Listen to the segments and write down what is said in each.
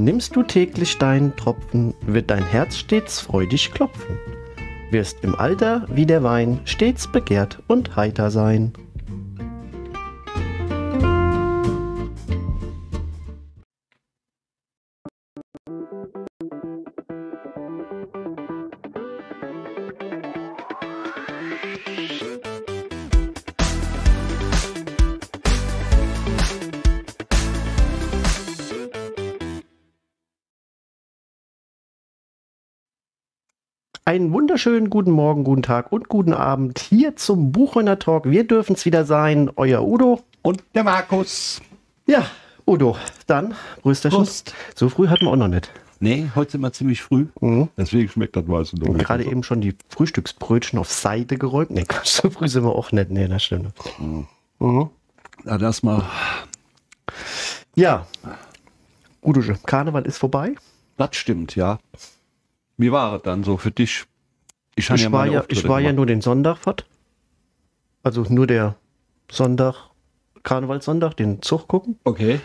Nimmst du täglich deinen Tropfen, wird dein Herz stets freudig klopfen. Wirst im Alter wie der Wein stets begehrt und heiter sein. Einen wunderschönen guten Morgen, guten Tag und guten Abend hier zum Buchhörner Talk. Wir dürfen es wieder sein, euer Udo. Und der Markus. Ja, Udo, dann Brüsterchen. Prost. So früh hatten wir auch noch nicht. Nee, heute sind wir ziemlich früh. Mhm. Deswegen schmeckt das meiste noch nicht. gerade eben schon die Frühstücksbrötchen auf Seite geräumt. Nee, Quatsch, so früh sind wir auch nicht. Nee, das stimmt. Mhm. Ja, das mal. Ja, Udo, Karneval ist vorbei. Das stimmt, ja. Wie war es dann so für dich? Habe Ich war, meine ja, ich war ja nur den Sonntag fort. Also nur der Sonntag, Karnevalssonntag, den Zug gucken. Okay.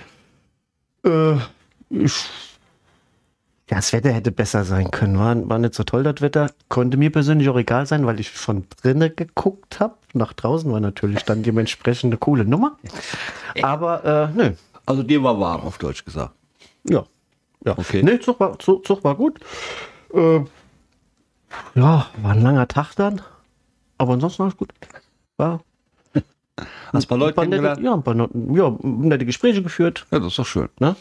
Äh, ich, ja, das Wetter hätte besser sein können. War, war nicht so toll, das Wetter. Konnte mir persönlich auch egal sein, weil ich von drinnen geguckt habe. Nach draußen war natürlich dann dementsprechend eine coole Nummer. Aber, äh, nö. Also dir war warm, auf Deutsch gesagt. Ja. Ja. Okay. Nee, Zug war, Zug, Zug war gut. Äh, ja, war ein langer Tag dann. Aber ansonsten alles gut. War, Hast ein paar Leute war kennengelernt? ja, ein paar ja, nette Gespräche geführt. Ja, das ist doch schön. Ne?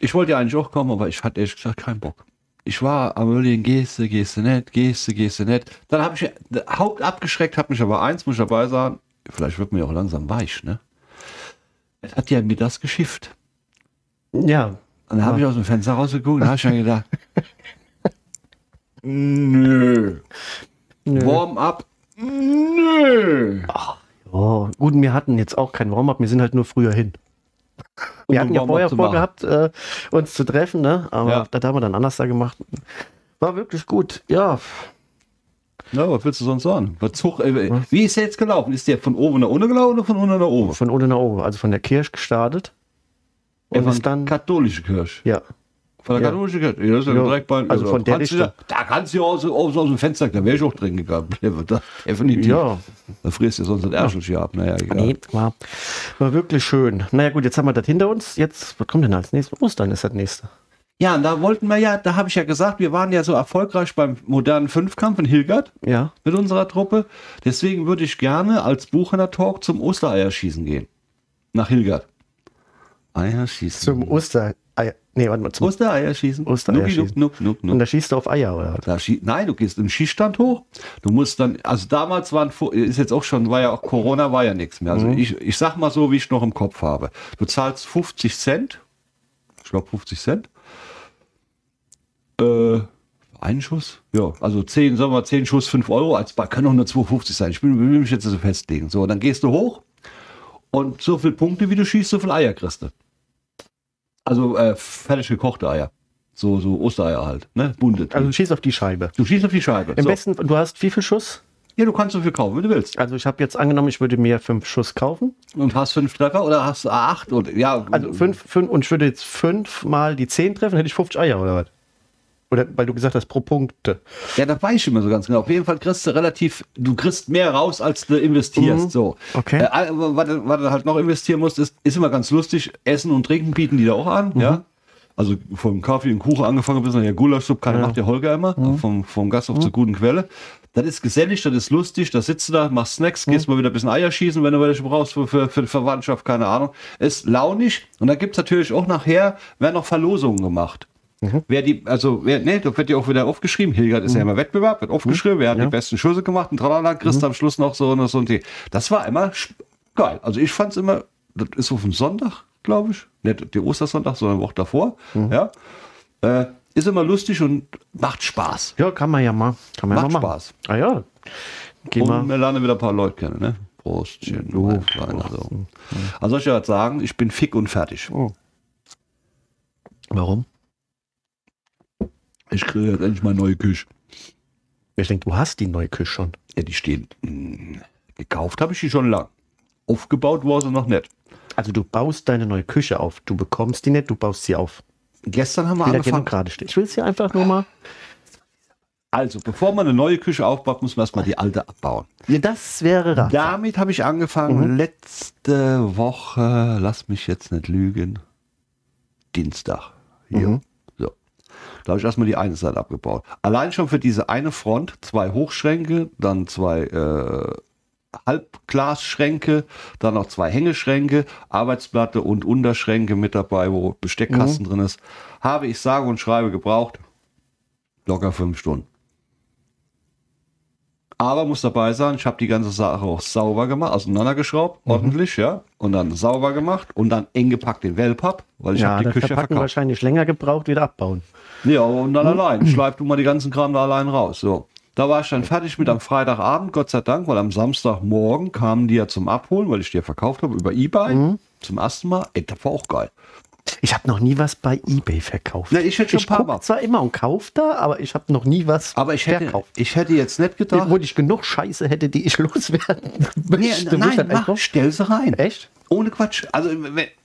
Ich wollte ja eigentlich auch kommen, aber ich hatte ehrlich gesagt keinen Bock. Ich war am überlegen, gehste, gehste nicht, gehste, gehste nicht. Dann habe ich, Haupt abgeschreckt hat mich aber eins, muss ich dabei sagen, vielleicht wird mir auch langsam weich, ne? Es hat ja mir das geschifft. Ja. Und dann habe ich aus dem Fenster rausgeguckt und habe ich schon gedacht, nö. Nö. Warm-up, nö. Oh, gut, wir hatten jetzt auch kein Warm-up, wir sind halt nur früher hin. Wir hatten ja vorher vorgehabt, äh, uns zu treffen, ne? aber Ja. das haben wir dann anders da gemacht. War wirklich gut, ja. Ja, was willst du sonst sagen? Zug, äh, wie ist der jetzt gelaufen? Ist der von oben nach unten gelaufen oder von unten nach oben? Von unten nach oben, also von der Kirche gestartet. Und ist dann, katholische Kirche. ja, Von der Ja. katholischen Kirche. Ja, das ist ja Ja, direkt bei, also von der kannst du Richtung. Da kannst du ja aus, aus, aus dem Fenster, da wäre ich auch drin gegangen. Da, definitiv. ja, Da frierst du sonst das Ärschelchen ab. Naja, egal. nee, war, war wirklich schön. Naja gut, jetzt haben wir das hinter uns, jetzt, was kommt denn als nächstes? Ostern ist das nächste. Ja, und da wollten wir ja, da habe ich ja gesagt, wir waren ja so erfolgreich beim modernen Fünfkampf in Hilgert Ja, mit unserer Truppe. Deswegen würde ich gerne als Buchener Talk zum Ostereierschießen gehen. Nach Hilgert. Eierschießen. zum Oster, nee, warte mal, zum, Ostereierschießen. Ostereierschießen. Nuki, nuck, nuck, nuck, und da schießt du auf Eier, oder? Da schie- Nein, du gehst im Schießstand hoch. Du musst dann, also damals waren, ist jetzt auch schon, war ja auch Corona, war ja nichts mehr. Also Mhm. ich, ich sag mal so, wie ich noch im Kopf habe. Du zahlst 50 Cent. Ich glaube 50 Cent. Äh, einen Schuss? Ja, also 10, sagen wir 10 Schuss, 5 Euro. Als Bar kann auch nur 2,50 sein. Ich will, will mich jetzt so festlegen. So, dann gehst du hoch und so viele Punkte, wie du schießt, so viele Eier kriegst du. Also äh, fertig gekochte Eier. So, so Ostereier halt, ne? Bunte. Also du schießt auf die Scheibe. Du schießt auf die Scheibe. Im so. besten, du hast wie viel Schuss? Ja, du kannst so viel kaufen, wie du willst. Also ich habe jetzt angenommen, ich würde mir fünf Schuss kaufen. Und hast fünf Treffer oder hast du acht? Und, ja, Also fünf, fünf und ich würde jetzt fünf mal die zehn treffen, hätte ich 50 Eier oder was? Oder weil du gesagt hast, pro Punkte. Ja, das weiß ich immer so ganz genau. Auf jeden Fall kriegst du relativ, du kriegst mehr raus, als du investierst. Mhm. So. Okay. Äh, was, du- was du halt noch investieren musst, ist, ist immer ganz lustig. Essen und Trinken bieten die da auch an. Mhm. Ja. Also vom Kaffee und Kuchen angefangen bis nachher Gulaschsuppe, keine macht der Holger immer. Mhm. Vom, vom Gasthof zur guten Quelle. Das ist gesellig, das ist lustig, da sitzt du da, machst Snacks, Mhm. gehst mal wieder ein bisschen Eier schießen, wenn du welche brauchst für, für, für die Verwandtschaft, keine Ahnung. Ist launig. Und da gibt's natürlich auch nachher, werden noch Verlosungen gemacht. Mhm. Wer die, also, wer, ne, da wird ja auch wieder aufgeschrieben. Hilgard ist ja immer Wettbewerb, wird aufgeschrieben, wer hat Mhm. Ja. Mhm. die besten Schüsse gemacht und tralala, kriegst am Schluss noch so und so und die. Das war immer geil. Also ich fand's immer, das ist auf dem Sonntag, glaube ich. Nicht der Ostersonntag, sondern auch davor. Mhm. Ja. Äh, ist immer lustig und macht Spaß. Ja, kann man ja mal. Kann man Macht ja mal machen. Spaß. Ah ja. Geh Und mal. wir lernen wieder ein paar Leute kennen, ne? Prostchen, Oh, Kleiner, so. Also soll ich was sagen, ich bin fick und fertig. Oh. Warum? Ich kriege jetzt endlich mal neue Küche. Ich denke, du hast die neue Küche schon. Ja, die stehen. mh, Gekauft habe ich die schon lang. Aufgebaut war sie noch nicht. Also du baust deine neue Küche auf. Du bekommst die nicht, du baust sie auf. gestern haben wir angefangen. genau gerade stehen. Ich will es hier einfach nur mal. Also, bevor man eine neue Küche aufbaut, muss man erstmal die alte abbauen. Ja, das wäre ratsam. Damit habe ich angefangen letzte Woche, lass mich jetzt nicht lügen, Dienstag. Hier. Da habe ich erstmal die eine Seite abgebaut. Allein schon für diese eine Front, zwei Hochschränke, dann zwei äh, Halbglasschränke, dann noch zwei Hängeschränke, Arbeitsplatte und Unterschränke mit dabei, wo Besteckkasten drin ist, habe ich sage und schreibe gebraucht. Locker fünf Stunden. Aber muss dabei sein, ich habe die ganze Sache auch sauber gemacht, auseinandergeschraubt, ordentlich, ja. Und dann sauber gemacht und dann eng gepackt in Wellpapp, weil ich ja, habe die Küche verkauft. wahrscheinlich länger gebraucht, wieder abbauen. Ja, und dann allein. Schleif du mal die ganzen Kram da allein raus. So. Da war ich dann fertig mit am Freitagabend, Gott sei Dank, weil am Samstagmorgen kamen die ja zum Abholen, weil ich die ja verkauft habe über Ebay. Zum ersten Mal. Ey, das war auch geil. Ich habe noch nie was bei eBay verkauft. Ja, ich hätte schon ich ein paar Mal. zwar immer und kaufe da, aber ich habe noch nie was Aber ich hätte, verkauft. ich hätte jetzt nicht gedacht. Obwohl ich genug Scheiße hätte, die ich loswerden Nee, möchte. ich nein, dann mach, stell sie rein. Echt? Ohne Quatsch. Also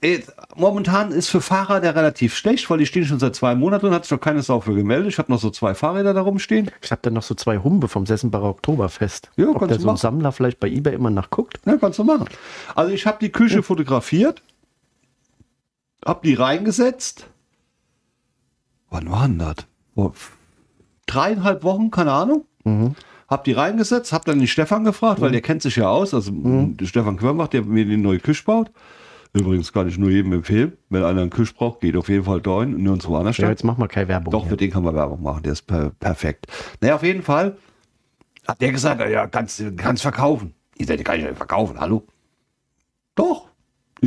äh, momentan ist für Fahrer der relativ schlecht, weil die stehen schon seit zwei Monaten drin, hat sich noch keine Sau für gemeldet. Ich habe noch so zwei Fahrräder da rumstehen. Ich habe dann noch so zwei Humbe vom Sessenbacher Oktoberfest. Ja, Ob kannst der du so ein machen. Sammler vielleicht bei eBay immer nachguckt. Ja, kannst du machen. Also ich habe die Küche fotografiert, habe die reingesetzt. Wann war denn das? Vor dreieinhalb Wochen, keine Ahnung. Hab die reingesetzt, hab dann den Stefan gefragt, weil der kennt sich ja aus, also der Stefan Quirmbach, der mir die neue Küche baut. Übrigens kann ich nur jedem empfehlen, wenn einer einen Küche braucht, geht auf jeden Fall dahin und nirgendwo anders. Ja, jetzt machen wir keine Werbung. Doch, hier. für den kann man Werbung machen, der ist per perfekt. Naja, auf jeden Fall hat der gesagt, ja, kannst du kannst verkaufen. Ich sagte, kann ich nicht verkaufen, hallo? Doch.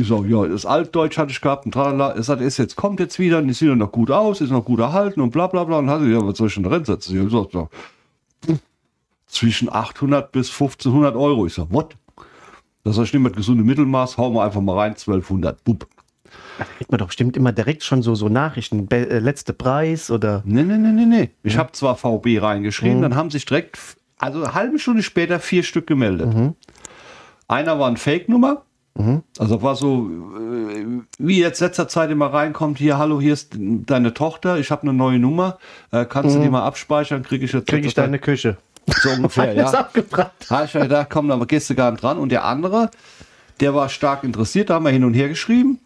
Ich sage, ja, das Altdeutsch hatte ich gehabt und tralala. Er sagt, ist jetzt, kommt jetzt wieder und ist wieder noch gut aus, ist noch gut erhalten und bla bla bla. Und hatte, ja, was soll ich denn drin setzen? Ich habe gesagt, ja, zwischen 800 bis 1500 Euro. Ich sage, what? Das ist nicht mit gesundem Mittelmaß, hauen wir einfach mal rein, 1200, bub. Da kriegt man doch bestimmt immer direkt schon so, so Nachrichten. Be äh, letzte Preis oder. Nee, nee, nee, nee, nee. Ich habe zwar VB reingeschrieben, dann haben sich direkt, also eine halbe Stunde später, vier Stück gemeldet. Einer war eine Fake-Nummer. Also war so, äh, wie jetzt letzter Zeit immer reinkommt, hier, hallo, hier ist deine Tochter, ich habe eine neue Nummer, äh, kannst du die mal abspeichern, kriege ich jetzt Kriege ich deine Küche? So ungefähr, ja. abgebrannt. Ha, ich da komm, da gehst du gar nicht dran. Und der andere, der war stark interessiert, da haben wir hin und her geschrieben.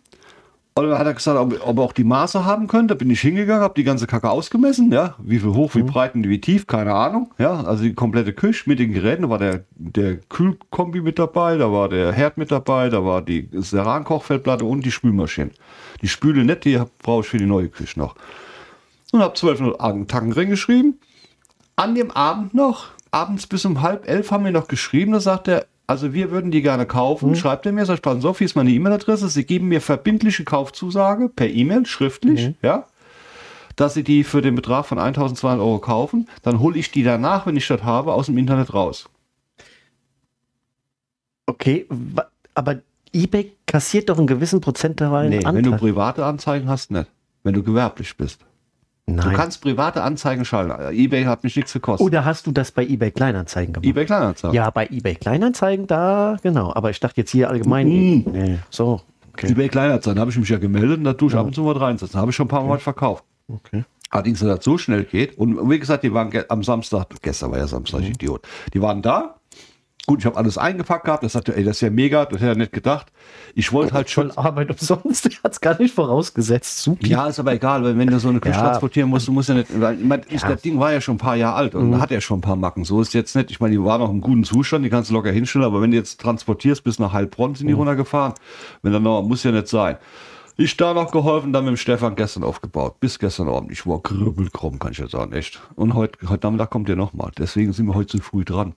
Und dann hat er gesagt, ob, ob er auch die Maße haben könnte. Da bin ich hingegangen, habe die ganze Kacke ausgemessen, ja. Wie viel hoch, wie breit und wie tief, keine Ahnung. Ja, also die komplette Küche mit den Geräten. Da war der, der Kühlkombi mit dabei, da war der Herd mit dabei, da war die Ceran-Kochfeldplatte und die Spülmaschine. Die Spüle nicht, die brauche ich für die neue Küche noch. Und habe 1200 Tacken reingeschrieben an dem Abend noch, abends bis um halb elf haben wir noch geschrieben, da sagt er, also wir würden die gerne kaufen. Schreibt er mir, sagt, Sie auf, hier ist meine E-Mail-Adresse. Sie geben mir verbindliche Kaufzusage per E-Mail, schriftlich, ja, dass Sie die für den Betrag von 1200 Euro kaufen. Dann hole ich die danach, wenn ich das habe, aus dem Internet raus. Okay, aber eBay kassiert doch einen gewissen Prozentualen Nee, Anteil. wenn du private Anzeigen hast, nicht. Wenn du gewerblich bist. Du Nein. kannst private Anzeigen schalten. Ebay hat mich nichts gekostet. Oder hast du das bei eBay Kleinanzeigen gemacht? Ebay Kleinanzeigen. Ja, bei eBay Kleinanzeigen, da, genau. Aber ich dachte jetzt hier allgemein. Mhm. Nee, so, okay. eBay Kleinanzeigen, da habe ich mich ja gemeldet und da tue ich ab und zu was reinsetzen. Da habe ich schon ein paar Mal verkauft. okay. Allerdings, dass das so schnell geht. Und wie gesagt, die waren am Samstag, gestern war ja Samstag, ich Idiot. Die waren da. Gut, ich habe alles eingepackt gehabt. Das sagte, ey, das ist ja mega, das hätte er nicht gedacht. Ich wollte halt schon. Voll Arbeit umsonst, der hat es gar nicht vorausgesetzt. Super. Ja, ist aber egal, weil wenn du so eine Küche Ja. transportieren musst, du musst ja nicht. Weil, ich mein, ich, Ja. Mhm. Das Ding war ja schon ein paar Jahre alt und hat ja schon ein paar Macken. So ist jetzt nicht. Ich meine, die war noch im guten Zustand, die kannst du locker hinstellen, aber wenn du jetzt transportierst bis nach Heilbronn, Mhm. sind die runtergefahren. Wenn dann noch, muss ja nicht sein. Ich da noch geholfen, dann mit dem Stefan gestern aufgebaut. Bis gestern Abend. Ich war kribbelkrumm, kann ich ja sagen, echt. Und heute, heute Nachmittag kommt der nochmal. Deswegen sind wir heute zu früh dran.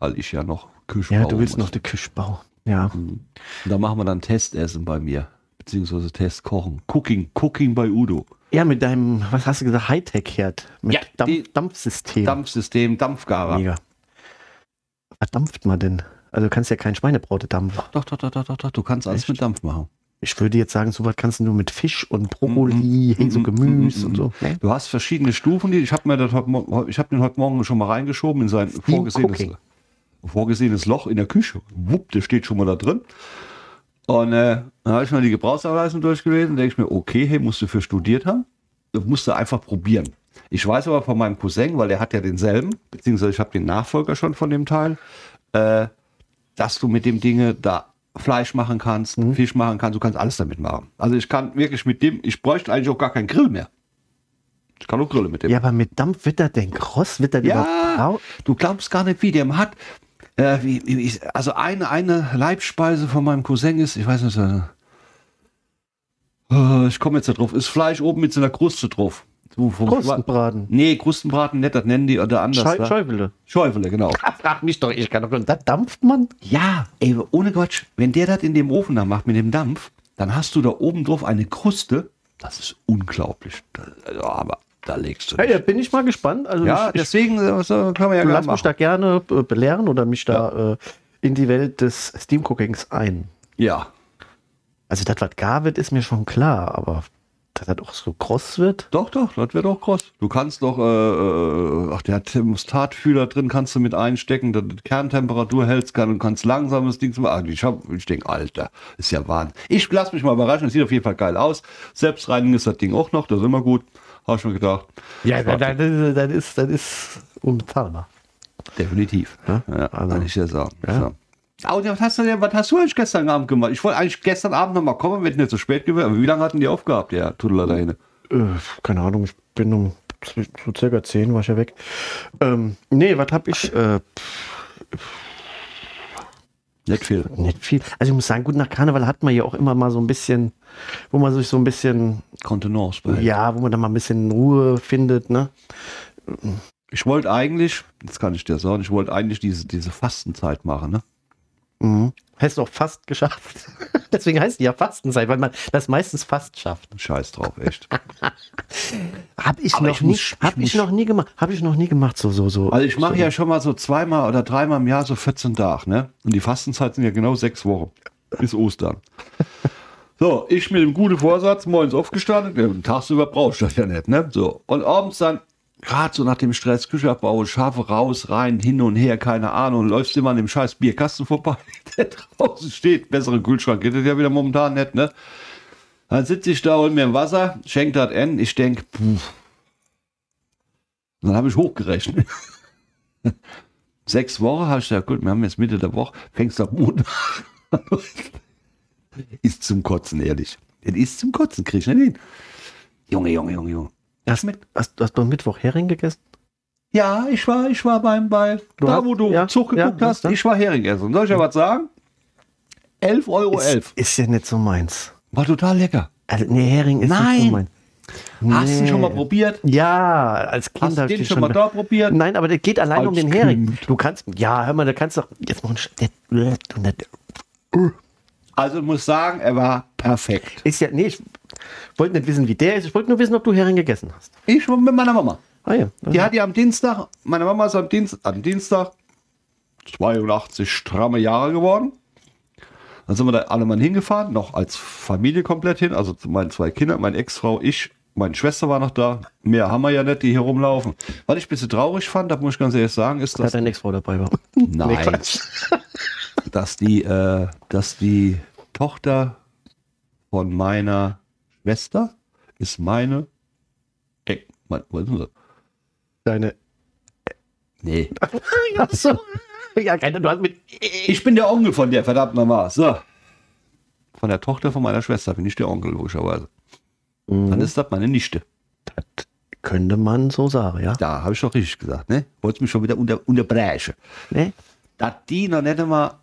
Weil ich ja noch Küche Ja, du willst muss. noch die Küche bauen. Ja. Und da machen wir dann Testessen bei mir. Beziehungsweise Testkochen. Cooking, Cooking bei Udo. Ja, mit deinem, was hast du gesagt, Hightech-Herd. Mit Ja, Dampf, Dampfsystem. Dampfsystem, Dampfgarer. Mega. Was dampft man denn? Also du kannst ja kein Schweinebraute dampfen. Doch, doch, doch, doch, doch, doch, du kannst alles mit Dampf machen. Ich würde jetzt sagen, so was kannst du nur mit Fisch und Brokkoli, hey, so Gemüse und so. Ne? Du hast verschiedene Stufen, die ich habe mir das heute, Mo- ich habe den heute Morgen schon mal reingeschoben in sein vorgesehenes, Cooking. Vorgesehenes Loch in der Küche. Wupp, der steht schon mal da drin. Und äh, dann habe ich mal die Gebrauchsanweisung durchgelesen, denke ich mir, okay, hey, musst du für studiert haben. Das musst du einfach probieren. Ich weiß aber von meinem Cousin, weil der hat ja denselben, beziehungsweise ich habe den Nachfolger schon von dem Teil, äh, dass du mit dem Dinge da Fleisch machen kannst, Mhm. Fisch machen kannst, du kannst alles damit machen. Also ich kann wirklich mit dem, ich bräuchte eigentlich auch gar keinen Grill mehr. Ich kann auch Grille mit dem. Ja, aber mit Dampf wird das denn kross? Wird das Ja, überhaupt- du glaubst gar nicht, wie der hat. Äh, wie, wie, also eine, eine Leibspeise von meinem Cousin ist, ich weiß nicht, äh, ich komme jetzt da drauf, ist Fleisch oben mit so einer Kruste drauf. So Krustenbraten. Nee, Krustenbraten, nicht, das nennen die oder anders. Scheu da. Schäufele. Schäufele, genau. Ah, frag mich doch, ich kann doch. Das dampft man? Ja, ey, ohne Quatsch, wenn der das in dem Ofen da macht mit dem Dampf, dann hast du da oben drauf eine Kruste. Das ist unglaublich. Das, also, aber da legst du Ja, nicht. ja, bin ich mal gespannt. Also Ja, ich, ich, deswegen so kann man ja lass mich da gerne äh, belehren oder mich da äh, in die Welt des Steam Cookings ein. Ja, Also das, was gar wird, ist mir schon klar, aber dass das auch so kross wird. Doch, doch, das wäre doch kross. Du kannst doch, äh, äh, ach, der Thermostatfühler drin kannst du mit einstecken, dass du die Kerntemperatur hältst kann und kannst langsames Ding machen. Ich, hab, ich denke, Alter, ist ja Wahnsinn. Ich lass mich mal überraschen, es sieht auf jeden Fall geil aus. Selbstreinigen ist das Ding auch noch, das ist immer gut. Habe ich mir gedacht. Ja, Das war das, das, ist, das ist unbezahlbar. Definitiv. Ja, Ja, also- kann ich dir sagen. Ja. So. Und was hast du denn, was hast du eigentlich gestern Abend gemacht? Ich wollte eigentlich gestern Abend noch mal kommen, wenn es nicht so spät gewesen aber wie lange hatten die aufgehabt, der Tuddler hinten? Äh, keine Ahnung, ich bin um so circa 10 war ich ja weg. Ähm, nee, was hab ich? Äh, Nicht viel. nicht viel. Also ich muss sagen, gut, nach Karneval hat man ja auch immer mal so ein bisschen, wo man sich so ein bisschen, Kontenance behält. ja, wo man dann mal ein bisschen Ruhe findet, ne? Ich wollte eigentlich, das kann ich dir sagen, ich wollte eigentlich diese, diese Fastenzeit machen, ne? Mhm. Hast du auch fast geschafft. Deswegen heißt die ja Fastenzeit, weil man das meistens fast schafft. Scheiß drauf, echt. Hab ich Aber noch ich nie, muss- ich hab ich muss- noch nie gemacht, hab ich noch nie gemacht, so, so, so. Also ich mache so. ja schon mal so zweimal oder dreimal im Jahr so 14 Tage, ne? Und die Fastenzeit sind ja genau sechs Wochen. Bis Ostern. So, ich mit dem guten Vorsatz, morgens aufgestanden, tagsüber brauchst du das ja nicht, ne? So. Und abends dann, gerade so nach dem Stress, Küche abbauen, Schafe raus, rein, hin und her, keine Ahnung, läufst immer an dem scheiß Bierkasten vorbei, der draußen steht, besseren Kühlschrank geht das ja wieder momentan nicht, ne? Dann sitze ich da, hol mir ein Wasser, schenk das an, ich denke, dann habe ich hochgerechnet. Sechs Wochen habe ich gesagt, gut, wir haben jetzt Mitte der Woche, fängst Montag an. Ist zum Kotzen, ehrlich. Das ist zum Kotzen, krieg ich nicht hin. Junge, Junge, Junge, Junge. Hast, hast, hast du am Mittwoch Hering gegessen? Ja, ich war, ich war beim, bei, Du da hast- wo du ja, Zug geguckt ja, hast, ich war Hering essen. Soll ich ja was sagen? 11 Euro Ist, 11. ist ja nicht so meins. War total lecker. Also, nee, Hering ist nicht Nein. so meins. Hast du Nee. schon mal probiert? Ja, als Kind Hast du hab ich den schon mal da probiert? Nein, aber das geht allein Als um den Hering. Kind. Du kannst, ja, hör mal, da kannst doch, jetzt noch ein der- Also ich muss sagen, er war perfekt. Ist ja, nee, ich wollte nicht wissen, wie der ist. Ich wollte nur wissen, ob du Hering gegessen hast. Ich war mit meiner Mama. Ah ja. Die hat ja am Dienstag, meine Mama ist am, Dienst, am Dienstag 82 stramme Jahre geworden. Dann sind wir da alle mal hingefahren, noch als Familie komplett hin, also zu meinen zwei Kindern, meine Ex-Frau, ich, meine Schwester war noch da. Mehr haben wir ja nicht, die hier rumlaufen. Was ich ein bisschen traurig fand, da muss ich ganz ehrlich sagen, ist, Dass dass, deine Ex-Frau dabei war. Nein. Dass, die, äh, dass die Tochter von meiner Schwester ist meine. Ey, mein, was ist das? Deine. Nee. Ach so. Ja, keine, du hast mit. Ich bin der Onkel von der, verdammt nochmal. So. Von der Tochter von meiner Schwester bin ich der Onkel, logischerweise. Dann ist das meine Nichte. Das könnte man so sagen, ja. Da habe ich doch richtig gesagt, ne? Wolltest mich schon wieder unter, unterbrechen. Nee? Dass die noch nicht einmal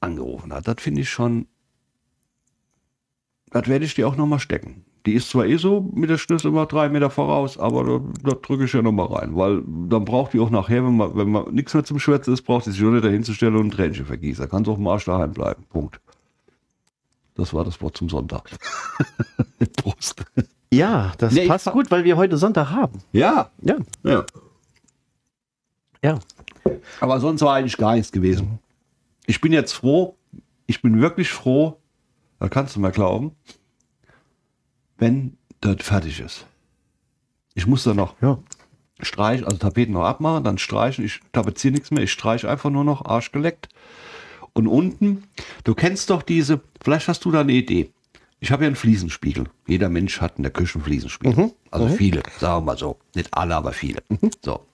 angerufen hat, das finde ich schon. Das werde ich dir auch nochmal stecken. Die ist zwar eh so mit der Schlüssel immer drei Meter voraus, aber da, da drücke ich ja nochmal rein, weil dann braucht die auch nachher, wenn man, wenn man nichts mehr zum Schwätzen ist, braucht sie sich nur nicht dahin zu stellen und ein Tränchen vergießen. Da kann sie auch im Arsch daheim bleiben. Punkt. Das war das Wort zum Sonntag. Prost. Ja, das Nee, passt gut, weil wir heute Sonntag haben. Ja, Ja. ja. Ja. Aber sonst war eigentlich gar nichts gewesen. Ich bin jetzt froh, ich bin wirklich froh, da kannst du mal glauben, wenn das fertig ist. Ich muss dann noch Ja. streichen, also Tapeten noch abmachen, dann streichen, ich tapeziere nichts mehr, ich streiche einfach nur noch arschgeleckt. Und unten, Du kennst doch diese, vielleicht hast du da eine Idee. Ich habe ja einen Fliesenspiegel. Jeder Mensch hat in der Küche einen Fliesenspiegel. Also viele, sagen wir mal so. Nicht alle, aber viele. So.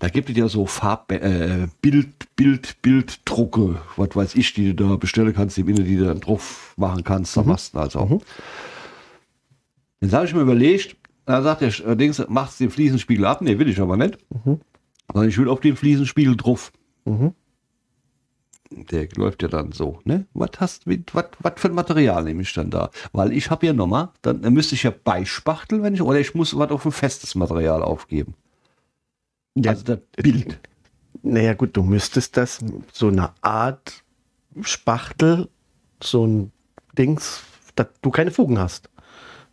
Da gibt es ja so Farb, äh, Bild, Bild, Bilddrucke, was weiß ich, die du da bestellen kannst, die, die du dann drauf machen kannst, da machst du also. Dann habe ich mir überlegt, da sagt der äh, Dings, machst du den Fliesenspiegel ab? Nee, will ich aber nicht. Sondern ich will auf den Fliesenspiegel drauf. Der läuft ja dann so, ne? Was hast mit, was, was für ein Material nehme ich dann da? Weil ich habe ja nochmal, dann, dann müsste ich ja beispachteln, wenn ich, oder ich muss was auf ein festes Material aufgeben. Ja, also das Bild. Naja, gut, du müsstest das so eine Art Spachtel, so ein Dings, dass du keine Fugen hast.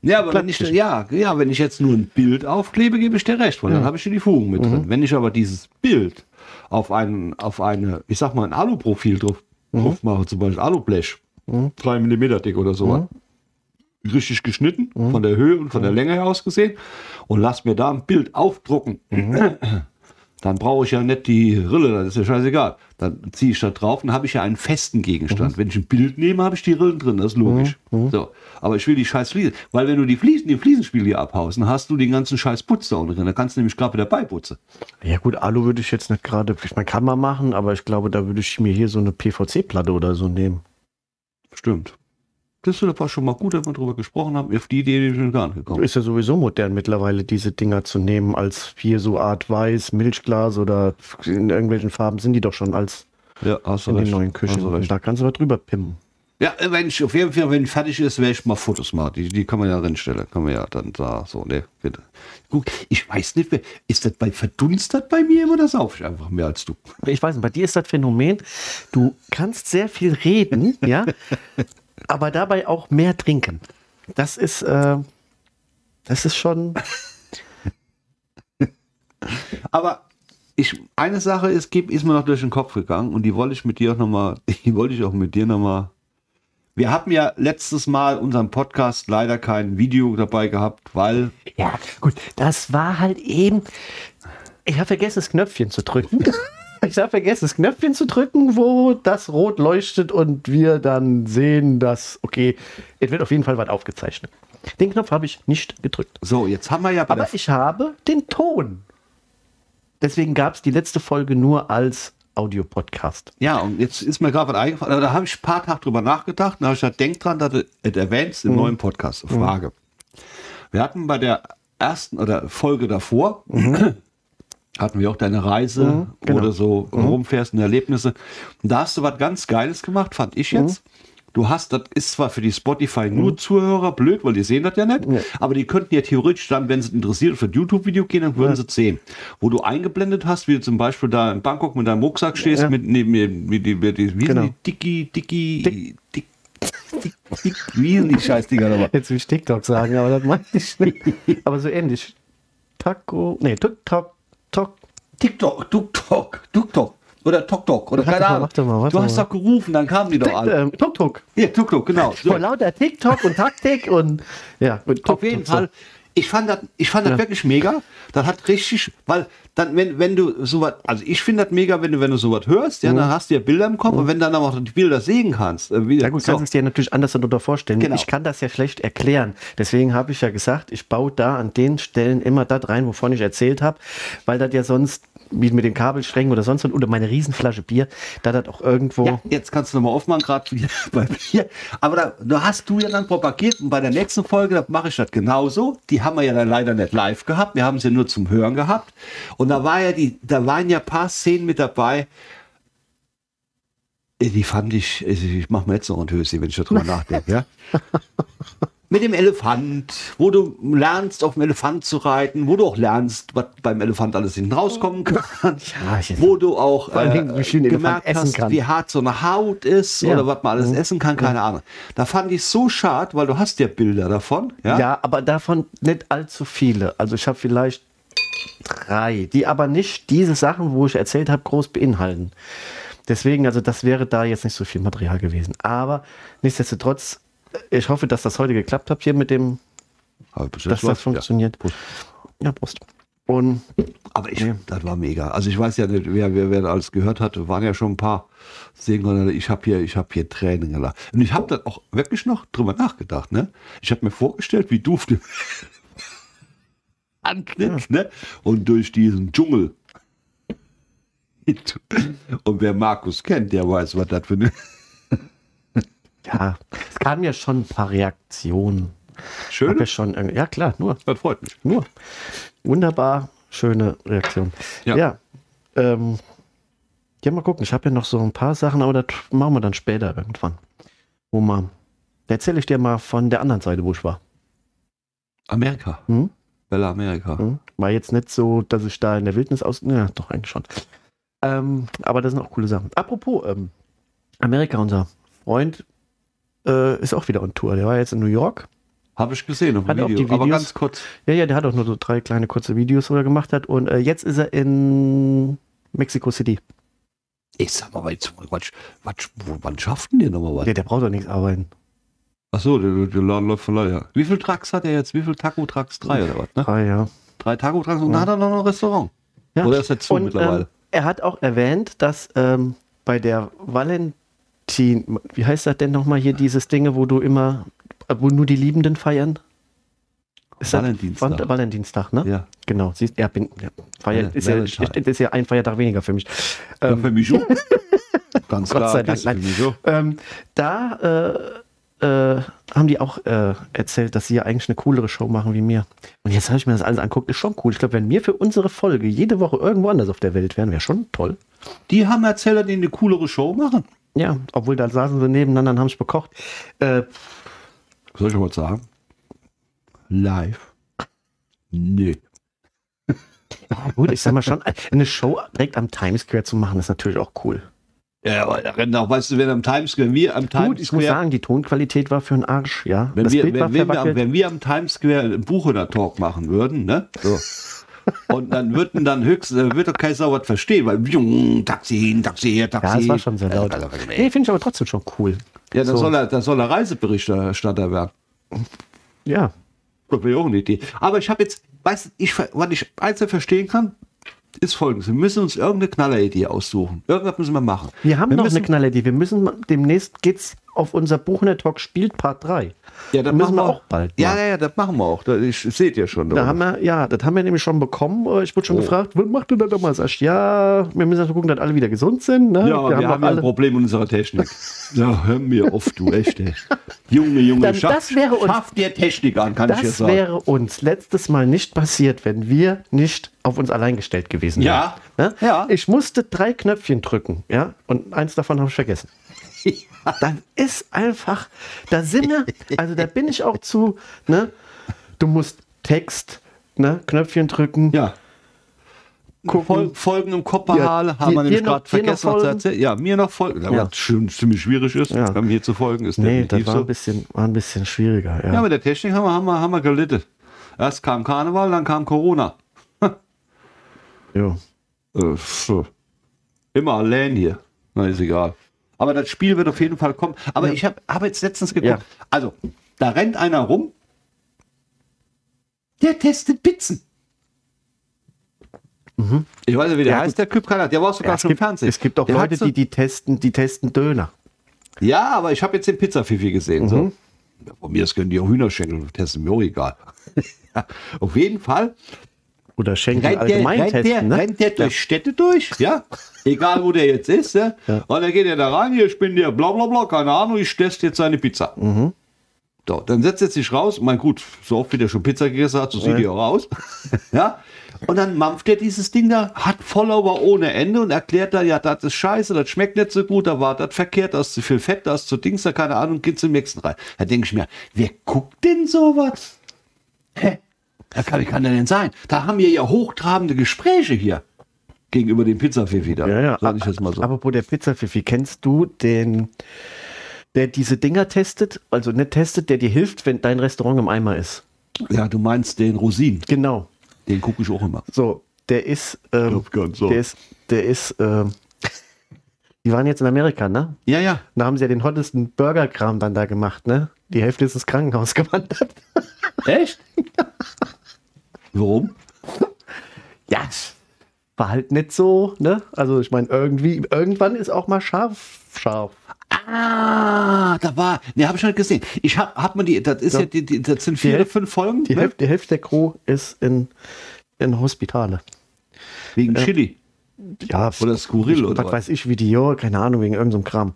Ja, aber wenn ich, ja, ja, wenn ich jetzt nur ein Bild aufklebe, gebe ich dir recht, weil dann habe ich hier die Fugen mit drin. Wenn ich aber dieses Bild auf einen, auf eine, ich sag mal, ein Aluprofil drauf, drauf mache, zum Beispiel Alublech, drei Millimeter dick oder so, richtig geschnitten, von der Höhe und von der Länge her aus gesehen, und lass mir da ein Bild aufdrucken, dann brauche ich ja nicht die Rille, das ist ja scheißegal. Dann ziehe ich da drauf und habe ich ja einen festen Gegenstand. Wenn ich ein Bild nehme, habe ich die Rillen drin, das ist logisch. So. Aber ich will die scheiß Fliesen, weil wenn du die Fliesen, den Fliesenspiegel hier abhaust, dann hast du den ganzen scheiß Putz da unten drin. Da kannst du nämlich gerade wieder beiputzen. Ja gut, Alu würde ich jetzt nicht gerade, ich meine, kann man machen, aber ich glaube, da würde ich mir hier so eine PVC-Platte oder so nehmen. Stimmt. Das ist aber schon mal gut, dass wir drüber gesprochen haben. Auf die Idee bin ich schon gar nicht gekommen. Ist ja sowieso modern mittlerweile, diese Dinger zu nehmen, als hier so Art Weiß, Milchglas oder in irgendwelchen Farben sind die doch schon als Ja, in recht. den neuen Küchen. da kannst du was drüber pimmen. Ja, wenn ich auf jeden Fall, wenn fertig ist, werde ich mal Fotos machen. Die, die kann man ja reinstellen. Kann man ja dann da so, ne, bitte. Guck, ich weiß nicht, ist das bei verdunstet bei mir oder sauf ich einfach mehr als du? Ich weiß nicht, bei dir ist das Phänomen, du kannst sehr viel reden, ja, aber dabei auch mehr trinken. Das ist, äh, das ist schon, Aber ich, eine Sache ist, ist mir noch durch den Kopf gegangen und die wollte ich mit dir auch nochmal, die wollte ich auch mit dir nochmal. Wir hatten ja letztes Mal unseren Podcast leider kein Video dabei gehabt, weil ja, gut, das war halt eben, ich habe vergessen, das Knöpfchen zu drücken. Ich habe vergessen, das Knöpfchen zu drücken, wo das rot leuchtet und wir dann sehen, dass, okay, es wird auf jeden Fall was aufgezeichnet. Den Knopf habe ich nicht gedrückt. so, jetzt haben wir ja Aber ich habe den Ton. Deswegen gab es die letzte Folge nur als Audiopodcast. ja, und jetzt ist mir gerade was eingefallen, da habe ich ein paar Tage drüber nachgedacht da habe ich gesagt, denk dran, dass du es erwähnst im neuen Podcast. Frage. Wir hatten bei der ersten oder Folge davor, hatten wir auch deine Reise, genau. wo du so rumfährst und Erlebnisse. Und da hast du was ganz Geiles gemacht, fand ich jetzt. Du hast, das ist zwar für die Spotify nur Zuhörer blöd, weil die sehen das ja nicht, aber die könnten ja theoretisch dann, wenn sie interessiert für ein YouTube-Video gehen, dann würden sie es sehen. Wo du eingeblendet hast, wie du zum Beispiel da in Bangkok mit deinem Rucksack stehst, Ja. mit neben mir, wie die, wie die, wie Genau. die Dicky, Dicky, Dick, Dick, Dick, wie sind die Scheißdinger nochmal? Jetzt will ich TikTok sagen, aber das meine ich nicht. aber so ähnlich. Taco, nee, TikTok, Tok. TikTok, TukTok, TukTok oder TokTok oder Warte keine mal, Ahnung. warte mal, warte du hast mal. doch gerufen, dann kamen die doch alle. Ähm, Tok Tok. Ja, TukTok, genau. So. Vor lauter TikTok und Taktik und ja, gut, Auf jeden Fall. Ich fand das, ich fand das wirklich mega. Das hat richtig, weil dann, wenn, wenn du sowas, also ich finde das mega, wenn du, wenn du sowas hörst, ja, dann hast du ja Bilder im Kopf und wenn du dann auch die Bilder sehen kannst, äh, wie, Ja gut, so. kannst du es dir natürlich anders darunter vorstellen. Genau. Ich kann das ja schlecht erklären. Deswegen habe ich ja gesagt, ich baue da an den Stellen immer das rein, wovon ich erzählt habe, weil das ja sonst, mit den Kabelsträngen oder sonst was, oder meine Riesenflasche Bier, da das auch irgendwo... Ja, jetzt kannst du nochmal aufmachen, gerade bei mir. Aber da, da hast du ja dann propagiert und bei der nächsten Folge, da mache ich das genauso. Die haben wir ja dann leider nicht live gehabt. Wir haben sie ja nur zum Hören gehabt. Und da war ja die, da waren ja ein paar Szenen mit dabei. Die fand ich, also ich mache mir jetzt noch ein Höschen, wenn ich darüber nachdenke, ja. Mit dem Elefant, wo du lernst, auf dem Elefant zu reiten, wo du auch lernst, was beim Elefant alles hinten rauskommen kann. Ja, wo du auch Elefant gemerkt hast, kann. wie hart so eine Haut ist Ja. oder was man alles essen kann, keine Ahnung. Da fand ich so schade, weil du hast ja Bilder davon. Ja, Ja, aber davon nicht allzu viele. Also ich habe vielleicht drei, die aber nicht diese Sachen, wo ich erzählt habe, groß beinhalten. Deswegen, also das wäre da jetzt nicht so viel Material gewesen. Aber nichtsdestotrotz, ich hoffe, dass das heute geklappt hat hier mit dem, dass das läuft, funktioniert. Prost. Ja, Prost. Und Aber ich, das war mega. Also ich weiß ja nicht, wer, wer, wer alles gehört hat, waren ja schon ein paar Sänger. Ich habe hier, ich habe hier Tränen gelacht. Und ich habe dann auch wirklich noch drüber nachgedacht. Ne? Ich habe mir vorgestellt, wie du auf dem antrittst, ne? Und durch diesen Dschungel. Und wer Markus kennt, der weiß, was das für eine. Ja, es kamen ja schon ein paar Reaktionen. Schön. Ja, schon, ja klar, nur. Das freut mich. Nur. Wunderbar, schöne Reaktion. Ja. Ja. ähm, ja, mal gucken. Ich habe ja noch so ein paar Sachen, aber das machen wir dann später irgendwann. Wo man. Da erzähle ich dir mal von der anderen Seite, wo ich war. Amerika. Hm? Bella Amerika. Hm? War jetzt nicht so, dass ich da in der Wildnis aus. Ja, doch, eigentlich schon. Ähm, aber das sind auch coole Sachen. Apropos ähm, Amerika, unser Freund äh, ist auch wieder on Tour. Der war jetzt in New York. Habe ich gesehen auf Hat auch Video. die Aber Videos? ganz kurz. Ja, ja, der hat auch nur so drei kleine kurze Videos, wo er gemacht hat. Und äh, jetzt ist er in Mexico City. Ich sag mal, jetzt, was, was, wann schafft denn der nochmal was? Der, der braucht doch nichts arbeiten. Achso, der, der Laden läuft von ja. Wie viel Trucks hat er jetzt? Wie viel Taco-Trucks? Drei oder was? Ne? Drei, ja. Drei Taco-Trucks und dann hat er noch ein Restaurant. ja. Oder ist er zu Und, mittlerweile? Ähm, er hat auch erwähnt, dass ähm, bei der Valentin, wie heißt das denn nochmal hier, dieses Dinge, wo du immer, wo nur die Liebenden feiern? Ist das Valentinstag. Val- Valentinstag, ne? ja. Genau, siehst ja, bin, ja, Feier, Val- ist, ja, ist ja ein Feiertag weniger für mich. ja. Ähm, Für mich auch. Ganz Gott klar. sei Dank. Ähm, da äh, äh, haben die auch äh, erzählt, dass sie ja eigentlich eine coolere Show machen wie mir. Und jetzt habe ich mir das alles anguckt, ist schon cool. Ich glaube, wenn wir für unsere Folge jede Woche irgendwo anders auf der Welt wären, wäre schon toll. Die haben erzählt, dass die eine coolere Show machen. Ja, obwohl da saßen sie nebeneinander und haben sich bekocht. Äh, Soll ich was sagen? Live. Nee. gut, ich sag mal schon, eine Show direkt am Times Square zu machen, ist natürlich auch cool. Ja, aber da rennen auch, weißt du, wenn am Times Square, wir am Times Gut, ich muss Square, sagen, die Tonqualität war für einen Arsch, ja. wenn, das wir, Bild war wenn, wenn, wir, am- wenn wir am Times Square einen Buchener-Talk machen würden, ne? So. Und dann würden dann höchstens, äh, wird doch kein Sau was verstehen, weil jung, Taxi hin, Taxi her, Taxi. ja, es war schon sehr laut. Ja, Nee, finde ich aber trotzdem schon cool. dann So. soll er, dann soll er Reiseberichterstatter werden. Ja. Das wäre auch eine Idee. Aber ich habe jetzt, weißt du, ich, was ich einzeln verstehen kann, ist folgendes. Wir müssen uns irgendeine Knalleridee aussuchen. Irgendwas müssen wir machen. Wir haben noch müssen, eine Knalleridee. Wir müssen demnächst geht's auf unser Buchner Talk spielt Part 3. Ja, das müssen machen wir auch bald Ja, ja, ja, das machen wir auch. Das, ich seht ihr schon. Da haben wir, ja, das haben wir nämlich schon bekommen. Äh, Ich wurde schon Oh. gefragt, was macht ihr da damals? Ich, ja, wir müssen erst gucken, dass alle wieder gesund sind. Ne? ja, aber wir, haben, doch ja ein Problem mit unserer Technik. ja, hör mir auf, du echt. Ey. Junge, Junge, Dann schaff, das wäre uns- schaff dir Technik an, kann ich Das sagen. wäre uns letztes Mal nicht passiert, wenn wir nicht auf uns allein gestellt gewesen Ja. wären. Ne? Ja. Ich musste drei Knöpfchen drücken, ja, und eins davon habe ich vergessen. Das ist einfach, da sind wir, also da bin ich auch zu, ne, du musst Text, ne, Knöpfchen drücken, ja. gucken. Fol Folgen im Kopf Ja, haben wir nämlich noch- gerade noch vergessen, folgen? erzählen. Ja, mir noch folgen. Ja. Ja. Was ziemlich schwierig ist, Ja. hier zu folgen, ist Nee, das definitiv war so. ein bisschen, war ein bisschen schwieriger, ja. Ja, mit der Technik haben wir, haben wir, haben wir gelitten. Erst kam Karneval, dann kam Corona. Jo. Äh. Immer allein hier. Na, ist egal. Aber das Spiel wird auf jeden Fall kommen. Aber Ja. ich habe hab jetzt letztens geguckt. Ja. Also, da rennt einer rum. Der testet Pizzen. Ich weiß nicht, wie der Mhm. Heißt, der Typ keiner. Der war sogar Ja, schon im gibt, Fernsehen. es gibt auch Der Leute, so- die, die testen, die testen Döner. Ja, aber ich habe jetzt den Pizzafifi gesehen. So. Mhm. Ja, von mir können die auch Hühnerschenkel testen, mir auch egal. ja, auf jeden Fall Oder Schenkel rennt der, allgemein rennt der, testen, ne? rennt der durch Städte durch, ja, egal wo der jetzt ist, ja? Ja. und dann geht er da rein, hier, ich bin der bla bla bla, keine Ahnung, ich teste jetzt seine Pizza. Mhm. So, dann setzt er sich raus, mein gut, so oft wie der schon Pizza gegessen hat, so sieht Ja. die auch aus, ja, und dann mampft er dieses Ding da, hat Follower ohne Ende und erklärt da, ja, das ist scheiße, das schmeckt nicht so gut, da war das verkehrt, da ist zu viel Fett, da ist zu Dings, da keine Ahnung, geht zum nächsten rein. Da denke ich mir, wer guckt denn sowas? Hä? Da kann, wie kann der denn sein? Da haben wir ja hochtrabende Gespräche hier gegenüber dem Pizzafifi da. Ja, ja. Sag ich jetzt mal so. Apropos der Pizzafifi, kennst du den, der diese Dinger testet? Also nicht testet, der dir hilft, wenn dein Restaurant im Eimer ist. ja, du meinst den Rosin, Genau. den gucke ich auch immer. So, der ist, ähm, so. der ist, der ist, ähm, die waren jetzt in Amerika, ne? Ja, ja. Da haben sie ja den hottesten Burgerkram dann da gemacht, ne? Die Hälfte ist ins Krankenhaus gewandert. Echt? Warum? Ja, war halt nicht so, ne? Also ich meine, irgendwie, irgendwann ist auch mal scharf, scharf. Ah, da war, ne, habe ich schon gesehen. Ich hab, hab mir die, das ist ja, Ja. die, die, das sind vier Die oder Hälfte- fünf Folgen, Die, ne? Hälfte, die Hälfte der Crew ist in, in Hospitale. wegen Chili. Ja, Oder skurril, ich, oder was weiß ich, Video, keine Ahnung, wegen irgendeinem Kram.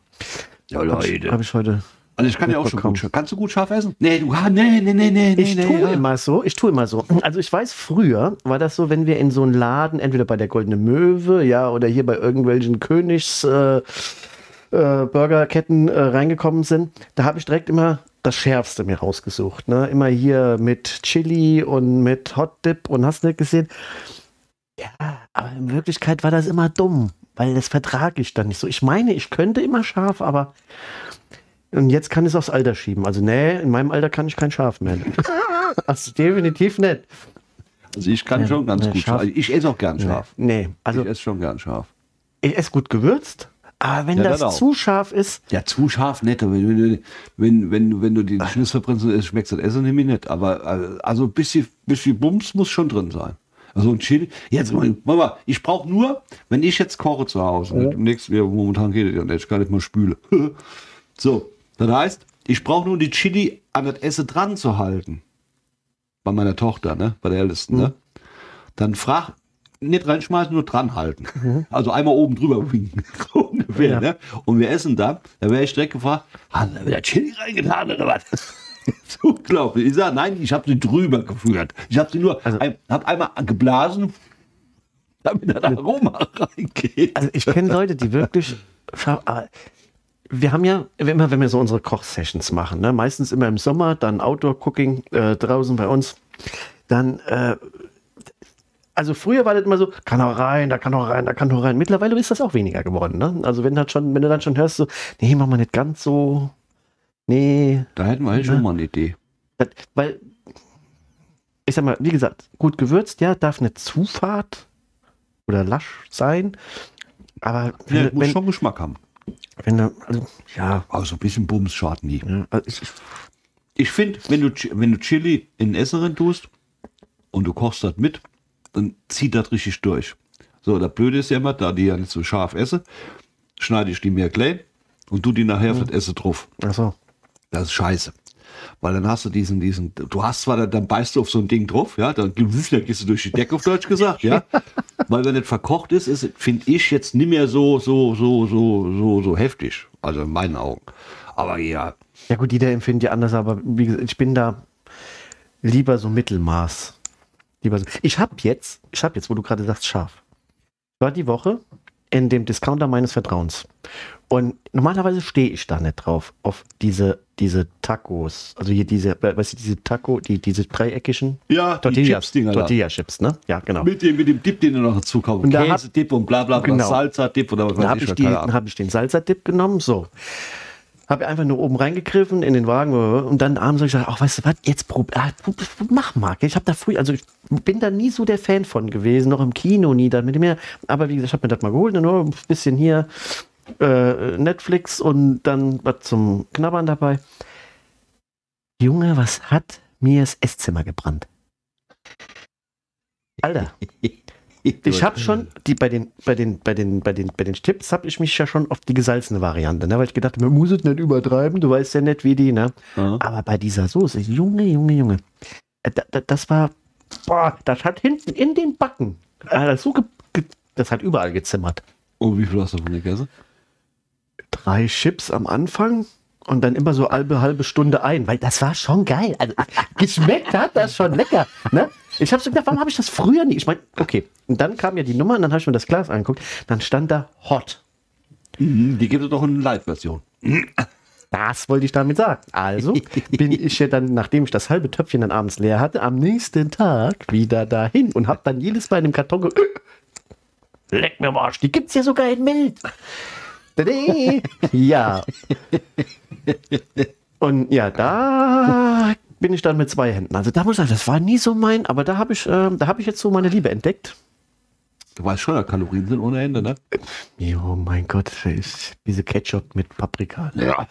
Ja, Habe ich, hab ich heute. Also ich kann ja auch schon gut, kannst du gut scharf essen? Nee, du, ah, nee, nee, nee, nee, Ich nee, tue ja. immer so, ich tue immer so. Also ich weiß, früher war das so, wenn wir in so einen Laden, entweder bei der Goldene Möwe, ja, oder hier bei irgendwelchen Königs äh, äh, Burgerketten äh, reingekommen sind, da habe ich direkt immer das Schärfste mir rausgesucht. Ne? Immer hier mit Chili und mit Hot Dip und hast nicht gesehen. Ja, aber in Wirklichkeit war das immer dumm, weil das vertrage ich dann nicht so. Ich meine, ich könnte immer scharf, aber und jetzt kann ich es aufs Alter schieben. Also, nee, in meinem Alter kann ich kein Schaf mehr. also, definitiv nicht. Also ich kann Ja, schon ganz nee, gut scharf. Ich esse auch gern scharf. Nee, also, ich esse schon gern scharf. ich esse gut gewürzt, aber wenn Ja, das das zu scharf ist, Ja, zu scharf nicht. Wenn, wenn, wenn, wenn, du- wenn du den Schnitt verbrennst und es schmeckt das Essen nämlich nicht. Aber äh, also ein bisschen, bisschen Bums muss schon drin sein. Also ein Chili. Jetzt mal, Mama, ich brauche nur, wenn ich jetzt koche zu Hause, oh. nächsten, ja, momentan geht es ja nicht, ich kann nicht mal spüle. so, das heißt, ich brauche nur die Chili an das Essen dran zu halten. Bei meiner Tochter, ne? Bei der Ältesten, ne? Dann frag, nicht reinschmeißen, nur dran halten. Also einmal oben drüber winken. so ungefähr, Ja. ne? Und wir essen dann, da wäre ich direkt gefragt, hat er wieder Chili reingetan oder was? Unglaublich. Ich sage, nein, ich habe sie drüber geführt. Ich habe sie nur, Also- ein, habe einmal geblasen, damit das Aroma reingeht. also ich kenne Leute, die wirklich wir haben ja immer, wenn wir so unsere Kochsessions machen, ne, meistens immer im Sommer, dann Outdoor-Cooking äh, draußen bei uns, dann, äh, also früher war das immer so, kann auch rein, da kann auch rein, da kann auch rein. Mittlerweile ist das auch weniger geworden, ne? Also wenn, das schon, wenn du dann schon hörst, so, nee, mach mal nicht ganz so, nee, Da hätten wir eigentlich schon mal eine Idee. Das, weil, ich sag mal, wie gesagt, gut gewürzt, ja, darf eine Zufahrt oder lasch sein. Aber wenn, Ja, muss wenn, schon Geschmack haben. Wenn du, also, ja, so ein bisschen Bums schadet nie. ja also ich, Ich finde, wenn du, wenn du Chili in Essen rein tust und du kochst das mit, dann zieht das richtig durch. So, das Blöde ist ja immer, da die ja nicht so scharf esse, schneide ich die mir klein und tu die nachher für das Essen drauf. achso. Das ist scheiße. Weil dann hast du diesen, diesen, du hast zwar, dann- dann beißt du auf so ein Ding drauf, ja, dann, dann gehst du durch die Decke auf Deutsch gesagt, ja. Weil wenn es verkocht ist, ist, finde ich jetzt nicht mehr so, so, so, so, so, so heftig. Also in meinen Augen. Aber ja, Ja gut, jeder empfindet ja anders, aber wie gesagt, ich bin da lieber so Mittelmaß. Lieber so. Ich habe jetzt, ich habe jetzt, wo du gerade sagst, scharf. War die Woche in dem Discounter meines Vertrauens. Und normalerweise stehe ich da nicht drauf, auf diese, diese Tacos. Also hier diese, weißt du, diese Taco, die, diese dreieckigen Ja, die Tortilla- da. Tortilla-Chips, ne? Ja, genau. mit dem, mit dem Dip, den du noch dazu kaufst. Und da hab- Käse-Dip und bla bla bla, Genau. Salsa-Dip oder was Da weiß habe ich, die- dann Ahnung. hab ich den Salsa-Dip genommen, so. Habe einfach nur oben reingegriffen in den Wagen und dann abends habe ich gesagt, ach, weißt du was, jetzt prob ah, mach mal. Ich habe da früh, also ich bin da nie so der Fan von gewesen, noch im Kino nie dann mit mir. Aber wie gesagt, ich habe mir das mal geholt, nur ein bisschen hier äh, Netflix und dann was zum Knabbern dabei. Junge, was hat mir das Esszimmer gebrannt? Alter. Ich habe schon die bei den bei den bei den bei den bei den Tipps habe ich mich ja schon auf die gesalzene Variante, ne, weil ich gedacht, man muss es nicht übertreiben, du weißt ja nicht wie die, ne? Ja. Aber bei dieser Soße, Junge, Junge, Junge, äh, da, da, das war, boah, das hat hinten in den Backen, äh, das so das hat überall gezimmert. Und wie viel hast du von gegessen? Drei Chips am Anfang und dann immer so halbe halbe Stunde ein, weil das war schon geil. Also geschmeckt hat das schon lecker. Ne? Ich habe so gedacht, warum habe ich das früher nicht? Ich meine, okay. Und dann kam ja die Nummer und dann habe ich mir das Glas angeguckt. Dann stand da Hot. Mhm, Die gibt es doch in Live-Version. Das wollte ich damit sagen. Also bin ich ja dann, nachdem ich das halbe Töpfchen dann abends leer hatte, am nächsten Tag wieder dahin und habe dann jedes Mal in dem Karton ge Leck mir am Arsch, die gibt's ja sogar in mild. Ja. Und ja, da bin ich dann mit zwei Händen. Also da muss ich sagen, das war nie so mein, aber da habe ich, ähm, da habe ich jetzt so meine Liebe entdeckt. Du weißt schon, dass Kalorien sind ohne Ende, ne? Oh mein Gott, ist diese Ketchup mit Paprika. Ja.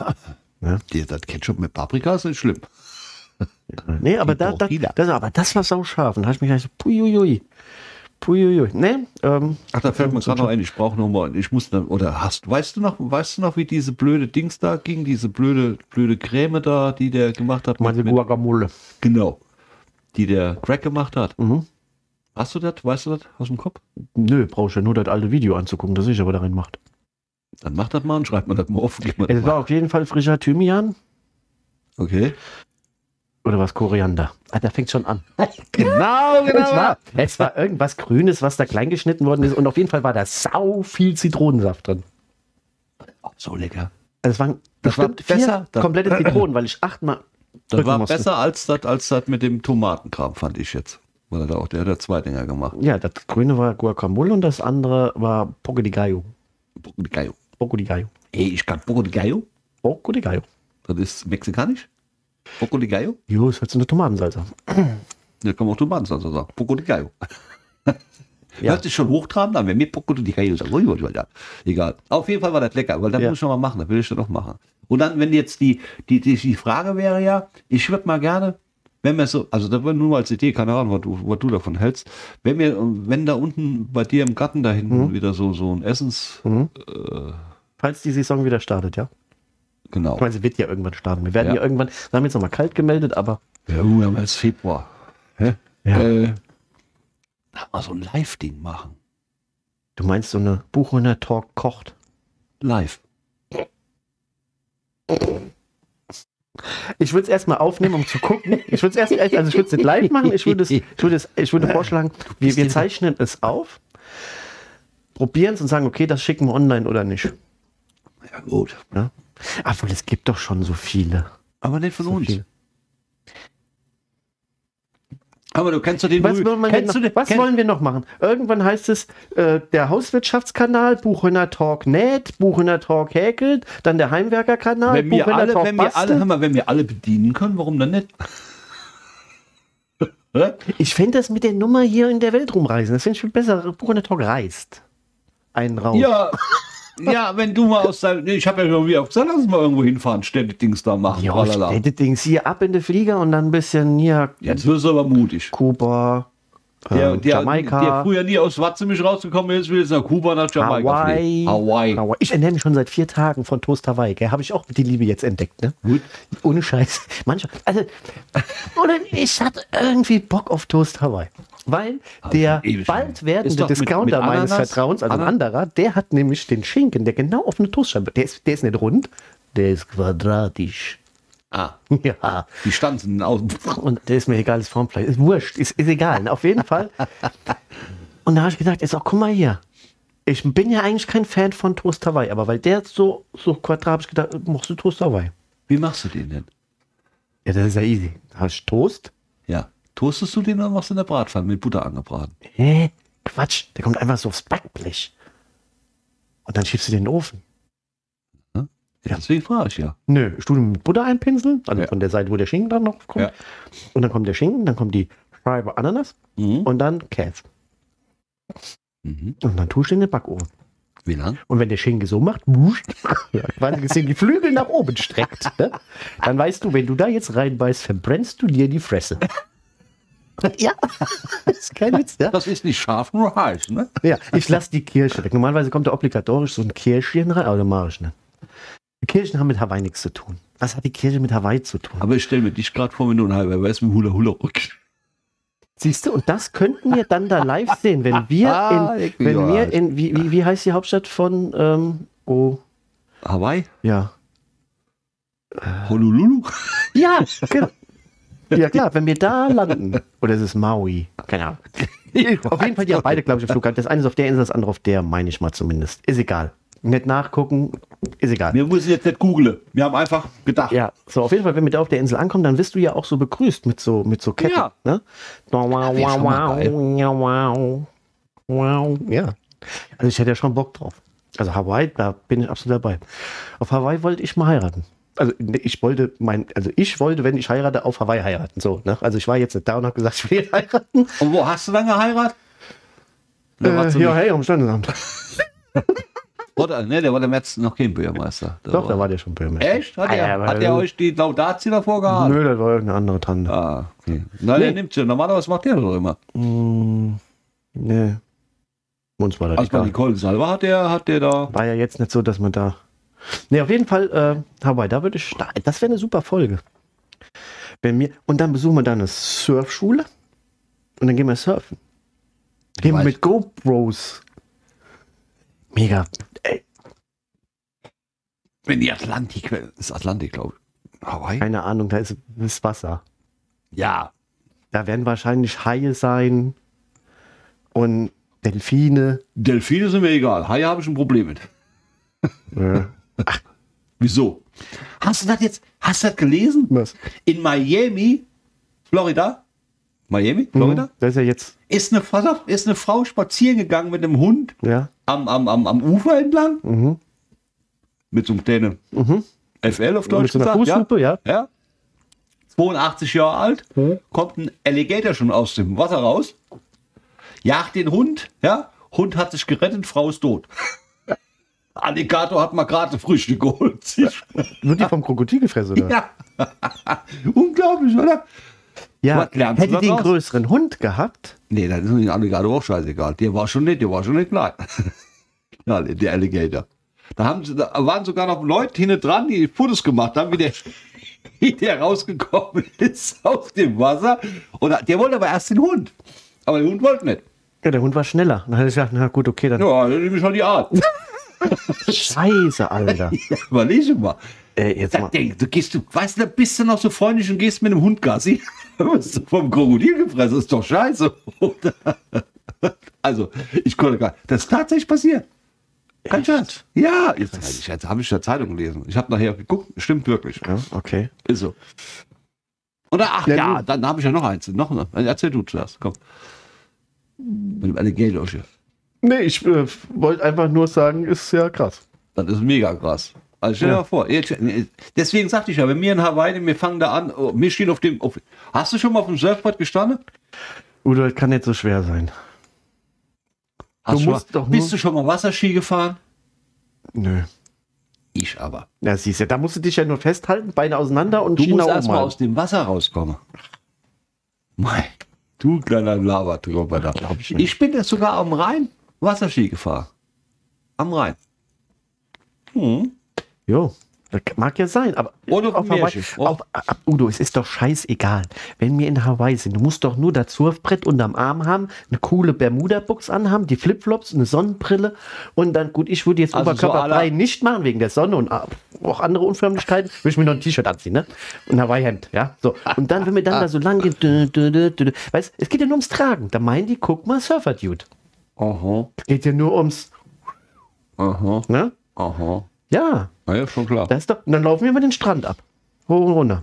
Ja. Die- Das Ketchup mit Paprika ist nicht schlimm. Nee, aber da, da, das, aber das war sau scharf. Und da habe ich mich gedacht, so, puiuiui. Puiuiui. Nee, ähm, Ach, da fällt mir gerade noch ein, ich brauche noch mal, ich muss dann, oder hast, weißt du noch, weißt du noch, wie diese blöde Dings da ging, diese blöde, blöde Creme da, die der gemacht hat? meine mit- Guacamole. genau. Die der Crack gemacht hat. Mhm. Hast du das, weißt du das aus dem Kopf? Nö, brauchst ja nur das alte Video anzugucken, das ich aber darin macht. Dann mach das mal und schreib mir das mal auf. Es war auf jeden Fall frischer Thymian Okay. Oder was Koriander. Ah, da fängt schon an. Genau, Es war, es war irgendwas Grünes, was da klein geschnitten worden ist und auf jeden Fall war da sau viel Zitronensaft drin. Oh, so lecker. Also es waren Das war besser. Komplette Zitronen, weil ich achtmal Das war musste. besser als das, als das mit dem Tomatenkram, fand ich jetzt. Weil da auch, der hat ja zwei Dinger gemacht. Ja, das grüne war Guacamole und das andere war Poco di Gallo. Poco de Gallo. Poco di Gallo. Ey, ich kann Poco de Gallo. Poco di Gallo. Das ist mexikanisch. Poco de Gallo. Jo, ist halt so eine Tomatensalze. Da kann man auch Tomatensalsa sagen. Poco de Gallo. Ja. Hört sich schon hochtrabend an, wenn mir Poco de Gallo sagt. Egal. Auf jeden Fall war das lecker, weil das Ja. muss ich mal machen. Das will ich schon noch machen. Und dann, wenn jetzt die, die, die, die Frage wäre ja, ich würde mal gerne, wenn wir so, also da war nur mal als Idee, keine Ahnung, was du, was du davon hältst, wenn wir, wenn da unten bei dir im Garten da hinten wieder so, so ein Essens, Falls die Saison wieder startet, ja. Genau. Ich meine, sie wird ja irgendwann starten. Wir werden Ja. ja, irgendwann, wir haben jetzt nochmal kalt gemeldet, aber Ja, wir haben jetzt Februar. Hä? Ja. Äh, mal so ein Live-Ding machen. du meinst so eine Buchhunter Talk kocht. Live. Ich würde es erstmal aufnehmen, um zu gucken. Ich würde es erst, also ich würde es nicht live machen. Ich würde es, ich würde es, ich würde vorschlagen, wir, wir zeichnen es auf, probieren es und sagen, okay, das schicken wir online oder nicht. Ja, gut. Ja? Obwohl, es gibt doch schon so viele. Aber nicht von So uns. viele. Aber du kennst doch den Was, wollen wir, kennst noch, du den, was wollen wir noch machen? Irgendwann heißt es äh, der Hauswirtschaftskanal, Buchhöner Talk näht, Buchhöner Talk häkelt, dann der Heimwerkerkanal, wenn wir Buchhöner alle, Talk wenn wir alle, mal, wenn wir alle bedienen können, warum dann nicht? Ich fände das mit der Nummer hier in der Welt rumreisen. Das finde ich viel besser. Buchhöner Talk reist. Einen Raum. ja, ja, wenn du mal aus deinem, ich habe ja schon wieder gesagt, lass uns mal irgendwo hinfahren, Städte-Dings da machen. Ja. Städtedings hier ab in den Flieger und dann ein bisschen hier Jetzt wirst du aber mutig. Kuba, Der, äh, der, Jamaika, der früher nie aus Watzemisch rausgekommen ist, will jetzt nach Kuba, nach Jamaika Hawaii. Hawaii. Hawaii. Ich ernähre mich schon seit vier Tagen von Toast Hawaii. Habe ich auch die Liebe jetzt entdeckt. Ne? Gut. Ohne Scheiß. Manchmal, also, ich hatte irgendwie Bock auf Toast Hawaii. Weil der ewig bald werdende doch mit- Discounter mit meines Ananas? Vertrauens, also ein anderer, der hat nämlich den Schinken, der genau auf eine Toastscheibe, der ist, der ist nicht rund, der ist quadratisch. Ah, Ja. die Stanzen außen. Und der ist mir egal, ist Formfleisch. Ist wurscht, ist, ist egal. Auf jeden Fall. Und da habe ich gedacht, jetzt auch, guck mal hier. Ich bin ja eigentlich kein Fan von Toast Hawaii, aber weil der so, so quadrat, habe ich gedacht, machst du Toast Hawaii? Wie machst du den denn? Ja, das ist ja easy. Hast du Toast. Ja. Toastest du den oder machst du in der Bratpfanne mit Butter angebraten? Hä? Quatsch, der kommt einfach so aufs Backblech. Und dann schiebst du den in den Ofen. Ja. Deswegen frage ich ja. Nö, den mit Butter einpinseln, also Ja. von der Seite, wo der Schinken dann noch kommt. Ja. Und dann kommt der Schinken, dann kommt die Scheibe Ananas Mhm. und dann Käse. Mhm. Und dann tust du in den Backofen. Wie lang? Und wenn der Schinken so macht, wusch, ja, quasi gesehen die Flügel nach oben streckt, ne? dann weißt du, wenn du da jetzt reinbeißt, verbrennst du dir die Fresse. ja, das ist kein Witz, ja? Das ist nicht scharf, nur heiß, ne? Ja, ich lasse die Kirsche weg. Normalerweise kommt da obligatorisch so ein Kirschchen rein, aber das mache ich nicht. Die Kirschen haben mit Hawaii nichts zu tun. Was hat die Kirche mit Hawaii zu tun? Aber ich stelle mir dich gerade vor, wenn du ein halber weißt, mit Hula Hula Rock. Siehst du, und das könnten wir dann da live sehen, wenn wir Ah, in, wenn wir in, wie, wie, wie heißt die Hauptstadt von, ähm, oh, Hawaii? ja. Honolulu? Ja, genau. Ja klar, wenn wir da landen. Oder ist es Maui? Keine Ahnung. Auf jeden Fall, die haben beide, glaube ich, im Flughafen. Das eine ist auf der Insel, das andere auf der, meine ich mal zumindest. Ist egal. Nicht nachgucken, ist egal. Wir müssen jetzt nicht googeln. Wir haben einfach gedacht. Ja, so auf jeden Fall, wenn wir da auf der Insel ankommen, dann wirst du ja auch so begrüßt mit so, mit so Ketten. Ja. Ne? Wow, wow, wow, wow. Ja. Also ich hätte ja schon Bock drauf. Also Hawaii, da bin ich absolut dabei. Auf Hawaii wollte ich mal heiraten. Also ne, ich wollte mein, also ich wollte, wenn ich heirate, auf Hawaii heiraten. So, ne? Also ich war jetzt nicht da und habe gesagt, ich will heiraten. Und wo hast du dann geheiratet? Äh, ja, hey, am Standesamt. Oder, ne, der war der Metz noch kein Bürgermeister. Der Doch, da war der schon Bürgermeister. Echt? Hat Ah, er, ja, hat aber- er euch die Laudatio davor gehabt? Nö, das war irgendeine andere Tante. Ah, okay. Nein, der Nee. nimmt sie. Normalerweise macht der doch immer. Mm, nee. Uns war das Also bei. Nicole Salva hat der, hat der da. War ja jetzt nicht so, dass man da. Ne, auf jeden Fall, äh, Hawaii, da würde ich. da- Das wäre eine super Folge. Wenn wir, und dann besuchen wir da eine Surfschule und dann gehen wir surfen. Gehen wir mit GoPros. Mega. Ey, Wenn die Atlantik, ist Atlantik, glaube ich. Hawaii? keine Ahnung, da ist das Wasser. Ja. Da werden wahrscheinlich Haie sein und Delfine. Delfine sind mir egal. Haie habe ich ein Problem mit. Ja. Wieso? Hast du das jetzt, hast du das gelesen? Was? In Miami, Florida, Miami, Florida, Das ist ja jetzt. ist, eine, Frau- ist eine Frau spazieren gegangen mit einem Hund Ja. Am, am, am, am Ufer entlang. Mhm. Mit so einem kleinen FL auf Deutsch Mit so einer gesagt. Ja. ja. 82 Jahre alt, Mhm. kommt ein Alligator schon aus dem Wasser raus, jagt den Hund, ja, Hund hat sich gerettet, Frau ist tot. Alligator hat mal gerade Frühstück geholt. Wird die vom Krokodil gefressen, oder? Ja. Unglaublich, oder? Ja, hätte die einen größeren Hund gehabt, Nee, das ist dem Alligator auch scheißegal. Der war schon nicht, der war schon nicht klein. ja, der Alligator. Da, haben sie, da waren sogar noch Leute hinten dran, die Fotos gemacht haben, wie der, wie der rausgekommen ist aus dem Wasser. Und der wollte aber erst den Hund. Aber der Hund wollte nicht. ja, der Hund war schneller. Dann hatte ich gedacht, na gut, okay, dann. Ja, das ist schon die Art. Scheiße, Alter. Ja, überleg mal. Ey, jetzt Da denk, du gehst, du, weißt du, da bist du noch so freundlich und gehst mit dem Hund Gassi. Wirst du vom Krokodil gefressen, ist doch scheiße. also, ich konnte gar Das ist tatsächlich passiert. Kein Echt? Scherz. Ja, jetzt, jetzt, jetzt habe ich in der Zeitung gelesen. Ich habe nachher geguckt, stimmt wirklich. Ja, okay. Ist so. Oder ach Ja, ja, dann habe ich ja noch eins. Noch, noch. Erzähl du zuerst, komm. Mit dem Alligator. Nee, ich äh, wollte einfach nur sagen, ist ja krass. Das ist mega krass. Also stell dir Ja. mal vor. Jetzt, deswegen sagte ich ja, wenn wir in Hawaii, wir fangen da an, oh, wir stehen auf dem. Auf, hast du schon mal auf dem Surfboard gestanden? Udo, das kann nicht so schwer sein. Hast Du musst mal, doch bist du schon mal Wasserski gefahren? Nö. Ich aber. Ja, siehst du, da musst du dich ja nur festhalten, Beine auseinander und Du Schiene musst oben erst mal halten. aus dem Wasser rauskommen. Mein, du kleiner Lavatrümmer da. Ich. Ich bin jetzt sogar am Rhein Wasserski gefahren. Am Rhein. Hm. Jo, das mag ja sein, aber Oder auf Hawaii, auf, ab, Udo, es ist doch scheißegal. Wenn wir in Hawaii sind, du musst doch nur das Surfbrett unterm Arm haben, eine coole Bermuda-Box anhaben, die Flipflops, eine Sonnenbrille und dann, gut, ich würde jetzt Also so oberkörperfrei la- nicht machen wegen der Sonne und ah, auch andere Unförmlichkeiten, würde ich mir noch ein T-Shirt anziehen, ne? Und ein Hawaii-Hemd, ja? So. Und dann, wenn wir dann da so lang gehen, dü, dü, dü, weißt, es geht ja nur ums Tragen. Da meinen die, guck mal, Surfer-Dude. Aha. Es geht ja nur ums, Aha. ne? Aha. Ja, Na ja, schon klar. das ist doch, und dann laufen wir über den Strand ab. Hoch und runter.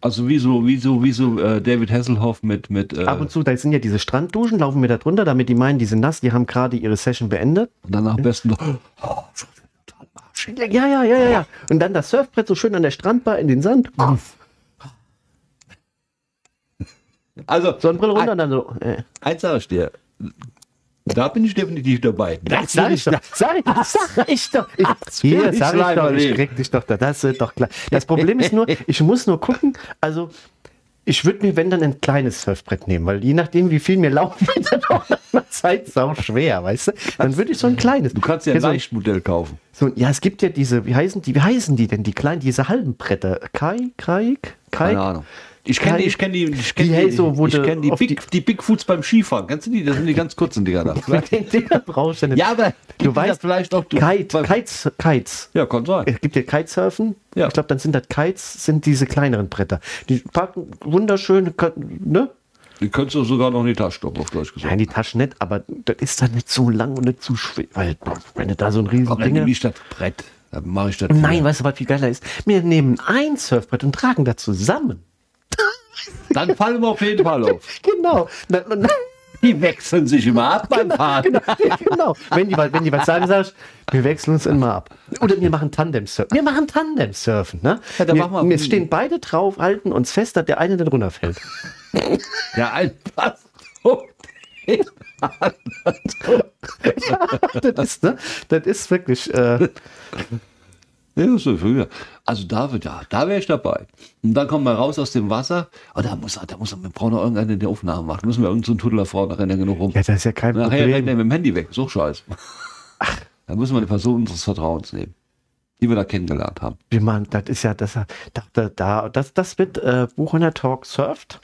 Also wie so, wie so, wie so äh, David Hasselhoff mit, mit äh, Ab und zu, da sind ja diese Strandduschen, laufen wir da drunter, damit die meinen, die sind nass, die haben gerade ihre Session beendet. und dann am besten noch. Oh. Ja, ja, ja, ja, ja. Und dann das Surfbrett so schön an der Strandbar in den Sand. Also, Sonnenbrille runter und dann so. Äh. eins sage ich dir. Da bin ich definitiv dabei. Das sag ich doch. Sag ich, sag ich doch. Ich, hier, ich sag ich doch. Ich krieg dich doch da. Das ist doch klar. Das Problem ist nur, ich muss nur gucken, also. Ich würde mir, wenn dann, ein kleines Surfbrett nehmen, weil je nachdem, wie viel mir laufen, wird dann auch nach einer Zeit sau schwer, weißt du? Dann würde ich so ein kleines. Du kannst ja ein Leichtmodell kaufen. so, ja, es gibt ja diese, wie heißen die, wie heißen die denn, die kleinen, diese halben Bretter? Kai, Kaik, Kaik? Keine Ahnung. Ich kenne die, ich kenne die, ich kenne Die die, so, wo ich kenn die, Big, die Bigfoots beim Skifahren. Kennst du die? Das sind die ganz kurzen Dinger da. Dingern brauchst du nicht. ja, aber du weißt, vielleicht auch du. Kite, Kites, Kites. Ja, kann sein. Es gibt ja Kitesurfen. Ja. Ich glaube, dann sind das Kites, sind diese kleineren Bretter. Die packen wunderschön, ne? Die könntest du sogar noch in die Tasche stoppen, auf Deutsch gesagt. in die Tasche nicht, aber das ist dann nicht so lang und nicht zu schwer. Weil, wenn du da so ein riesen nehme Ding ich das Brett. Dann mache ich das. Nein, weißt du, was viel geiler ist? Wir nehmen ein Surfbrett und tragen das zusammen. Dann fallen wir auf jeden Fall auf. Genau. Na, na, na, Die wechseln sich immer ab beim Fahren. genau, genau. Wenn die, was- wenn die was sagen, sagst wir wechseln uns immer ab. Oder wir machen Tandem-Surfen. Wir machen Tandem-Surfen, ne? Ja, wir, machen wir- wir stehen beide drauf, halten uns fest, dass der eine dann runterfällt. Ja, ein Pass. Oh, ja, das ist, ne? Das ist wirklich. Äh, Ja, so früher. Also da, da, da wäre ich dabei. Und dann kommen wir raus aus dem Wasser. Oh, da muss, da muss, wir brauchen noch irgendeine, die Aufnahmen macht. Müssen wir irgendeinen so Tuddler Frau, da rennt er genug rum. Ja, das ist ja kein Nachher rennt er Problem. mit dem Handy weg. So scheiße. Da müssen wir eine Person unseres Vertrauens nehmen, die wir da kennengelernt haben. Wie man, das ist ja, das, da, da, da, das, das wird äh, Buchhändler Talk surft.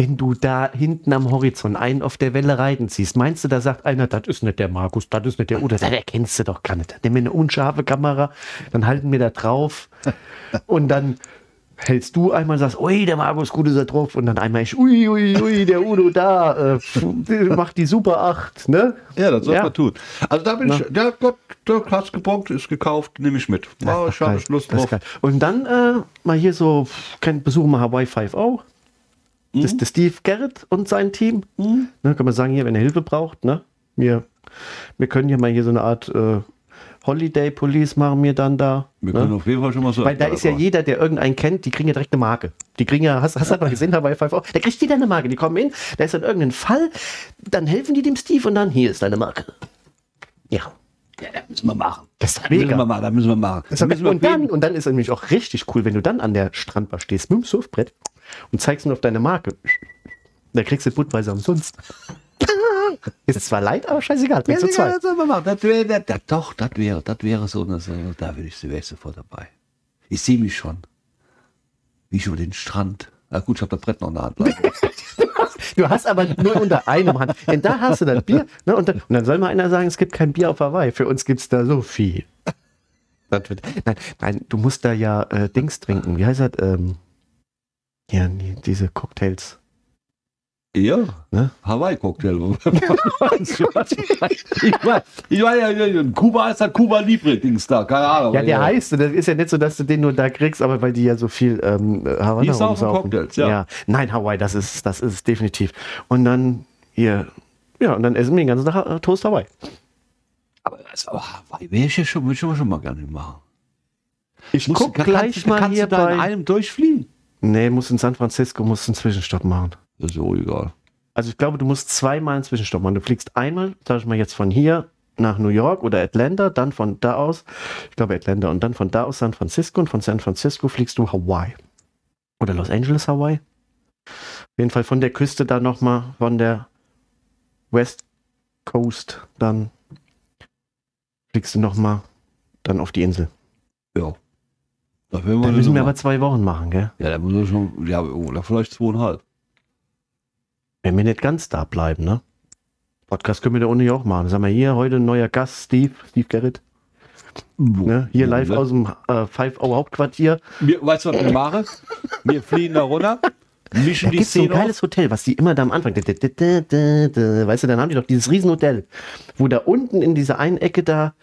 Wenn du da hinten am Horizont einen auf der Welle reiten siehst, meinst du, da sagt einer, das ist nicht der Markus, das ist nicht der Udo, das erkennst du doch gar nicht. Nimm mir eine unscharfe Kamera, dann halten wir da drauf und dann hältst du einmal und sagst, ui, der Markus, gut ist er drauf und dann einmal ich, ui, ui, ui, der Udo da, äh, macht die Super 8, ne? Ja, das soll Ja. man tun. Also da bin Na. ich, der Gott, der hat's gebockt, ist gekauft, nehme ich mit. Oh, ich habe. Lust drauf. Und dann äh, mal hier so, besuchen wir Hawaii 5.0. Das ist der Steve Garrett und sein Team. Mhm. Ne, kann man sagen, hier, wenn er Hilfe braucht, ne? Wir, wir können hier mal hier so eine Art äh, Holiday Police machen wir dann da. Wir ne? können auf jeden Fall schon mal so. Weil da ist ja jeder, der irgendeinen kennt, die kriegen ja direkt eine Marke. Die kriegen ja, hast, hast du das mal gesehen, Hawaii 5.0? Da kriegt jeder eine Marke. Die kommen hin, da ist dann irgendein Fall, dann helfen die dem Steve und dann, hier ist deine Marke. Ja. Ja, das müssen wir machen. Das ist Das müssen mega. wir machen, das müssen wir machen. Das Da ist müssen wir und, dann, und dann ist es nämlich auch richtig cool, wenn du dann an der Strandbar stehst mit dem Surfbrett und zeigst nur auf deine Marke. Da kriegst du Budweiser umsonst. Ist zwar leid, aber scheißegal. Ja, Bringst du ja, zwei. das machen. Das das, das, doch, das wäre, das wäre so eine, da würde ich Silvester vor dabei. Ich sehe mich schon. Wie ich über den Strand. Na gut, ich habe das Brett noch in der Hand. Du hast aber nur unter einem Hand. Denn da hast du das Bier. Ne, und, dann, und dann soll mal einer sagen, es gibt kein Bier auf Hawaii. Für uns gibt es da so viel. Wird, nein, nein, du musst da ja äh, Dings trinken. Wie heißt das? Ähm, ja, diese Cocktails. Ja, Ne? Hawaii-Cocktail. ich war, ich war ja, in Kuba ist das Kuba Libre-Dings da, keine Ahnung. Ja, der heißt, das ist ja nicht so, dass du den nur da kriegst, aber weil die ja so viel ähm, Havanna rumsaufen. Cocktails, ja. Nein, Hawaii, das ist, das ist definitiv. Und dann hier, ja, und dann essen wir den ganzen Tag äh, Toast Hawaii. Aber das aber Hawaii wäre ich ja schon, würde ich schon mal gerne machen. Ich Musst- guck kannst gleich du- mal kannst hier du da in bei. einem durchfliegen? Nee, muss in San Francisco, muss einen Zwischenstopp machen. Ist so egal. Also ich glaube, du musst zweimal einen Zwischenstopp machen. Du fliegst einmal, sag ich mal jetzt von hier nach New York oder Atlanta, dann von da aus, ich glaube Atlanta, und dann von da aus San Francisco und von San Francisco fliegst du Hawaii. Oder Los Angeles, Hawaii. Auf jeden Fall von der Küste dann nochmal, von der West Coast, dann fliegst du nochmal dann auf die Insel. Ja. Da wir müssen wir aber zwei Wochen machen, gell? Ja, da muss er schon, ja, oder vielleicht zweieinhalb. Wenn wir nicht ganz da bleiben, ne? Podcast können wir da ja auch machen. Sagen wir hier heute ein neuer Gast, Steve, Steve Garrett. Ne? Hier live aus dem äh, Five Hour Hauptquartier. Wir, weißt du, was wir machen? Wir fliegen da runter, mischen Da gibt so ein Szene auf. geiles Hotel, was die immer da am Anfang. da- da- da- da- da- da- Weißt du, dann haben die doch dieses Riesenhotel, wo da unten in dieser einen Ecke da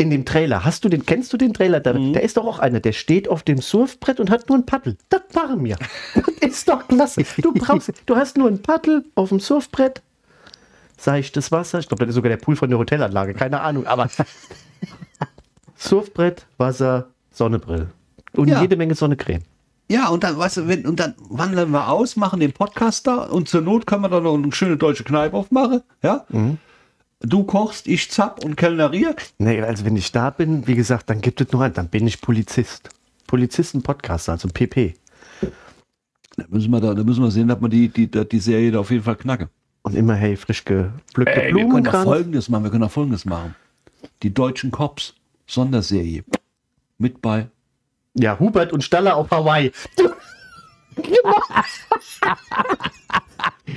in dem Trailer, hast du den, kennst du den Trailer? Da, Mhm. da ist doch auch einer, der steht auf dem Surfbrett und hat nur ein Paddel. Das machen wir. Das ist doch klasse. Du brauchst, du hast nur ein Paddel auf dem Surfbrett, seichtes Wasser. Ich glaube, das ist sogar der Pool von der Hotelanlage, keine Ahnung, aber Surfbrett, Wasser, Sonnebrille. Und Ja. jede Menge Sonnecreme. Ja, und dann, weißt du, wenn, und dann wandern wir aus, machen den Podcast da und zur Not können wir dann noch eine schöne deutsche Kneipe aufmachen. Ja? Mhm. Du kochst, ich zapp und kellnerier. Nee, also wenn ich da bin, wie gesagt, dann gibt es nur einen, dann bin ich Polizist. Polizisten-Podcaster, also PP. Da müssen wir, da, da müssen wir sehen, dass wir die, die, die Serie da auf jeden Fall knacken. Und immer, hey, frisch gepflückte Ey, wir können doch Blumenkranz. Folgendes machen, wir können doch Folgendes machen. Die deutschen Cops, Sonderserie. Mit bei Ja, Hubert und Staller auf Hawaii.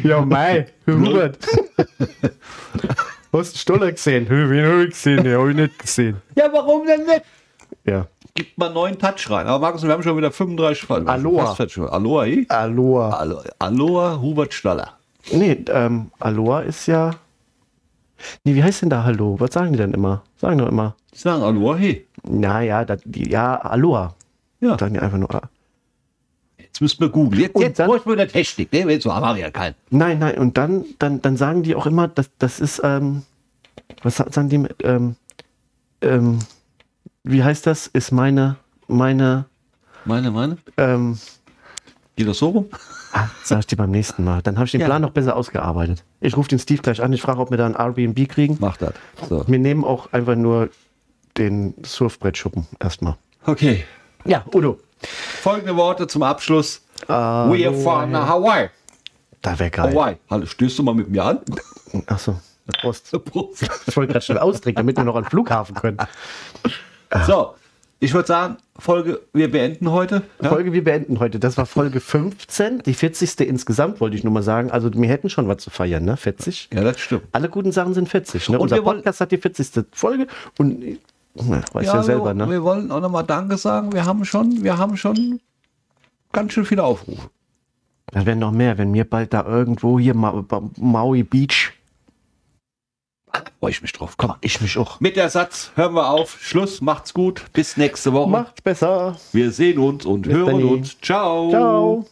ja, mei, Hubert. Hast du Stoller gesehen? Hö, Wen hab ich gesehen? Den hab ich nicht gesehen. Ja, warum denn nicht? Ja. Gibt mal einen neuen Touch rein. Aber Markus, wir haben schon wieder 35 Folgen. Aloha. Fast fertig schon. Aloha, eh? Aloha. Alo- Aloha, Hubert Staller. Nee, ähm, Aloha ist ja. Nee, wie heißt denn da Hallo? Was sagen die denn immer? Sagen doch immer. Die sagen Aloha, hey. Naja, das, die, ja, Aloha. Ja, Sagen die einfach nur. Müssen wir googeln. Jetzt, Und jetzt dann- bräuchten wir eine Technik. Ne? Jetzt haben wir ja keinen. Nein, nein, und dann, dann, dann sagen die auch immer, das, das ist, ähm, was sa- sagen die, ähm, ähm, wie heißt das? Ist meine, meine, Meine, meine? ähm, Geht das so rum? Ah, sag ich dir beim nächsten Mal. Dann habe ich den Ja. Plan noch besser ausgearbeitet. Ich rufe den Steve gleich an. Ich frage, ob wir da ein Airbnb kriegen. Mach das. So. Wir nehmen auch einfach nur den Surfbrettschuppen erstmal. Okay. Ja, Udo. Folgende Worte zum Abschluss. We are from Hawaii. Da wäre geil. Hawaii. Hallo, stößt du mal mit mir an? Achso. Prost. Prost. Ich wollte gerade schnell austrinken, damit wir noch an den Flughafen können. So, ich würde sagen, Folge, wir beenden heute. Ja? Folge, wir beenden heute. Das war Folge 15, die 40. insgesamt, wollte ich nur mal sagen. Also wir hätten schon was zu feiern, ne? 40. ja, das stimmt. Alle guten Sachen sind 40. Ne? Und Unser Podcast hat die 40. Folge und weiß ja, selber, wir, ne? wir wollen auch nochmal Danke sagen. Wir haben schon, wir haben schon ganz schön viele Aufrufe. Da werden noch mehr, wenn mir bald da irgendwo hier Ma Ma- Maui Beach. Freue ich mich drauf. Komm. Ich mich auch. Mit der Satz hören wir auf. Schluss, macht's gut. Bis nächste Woche. Macht's besser. Wir sehen uns und Bis hören dann. uns. Ciao. Ciao.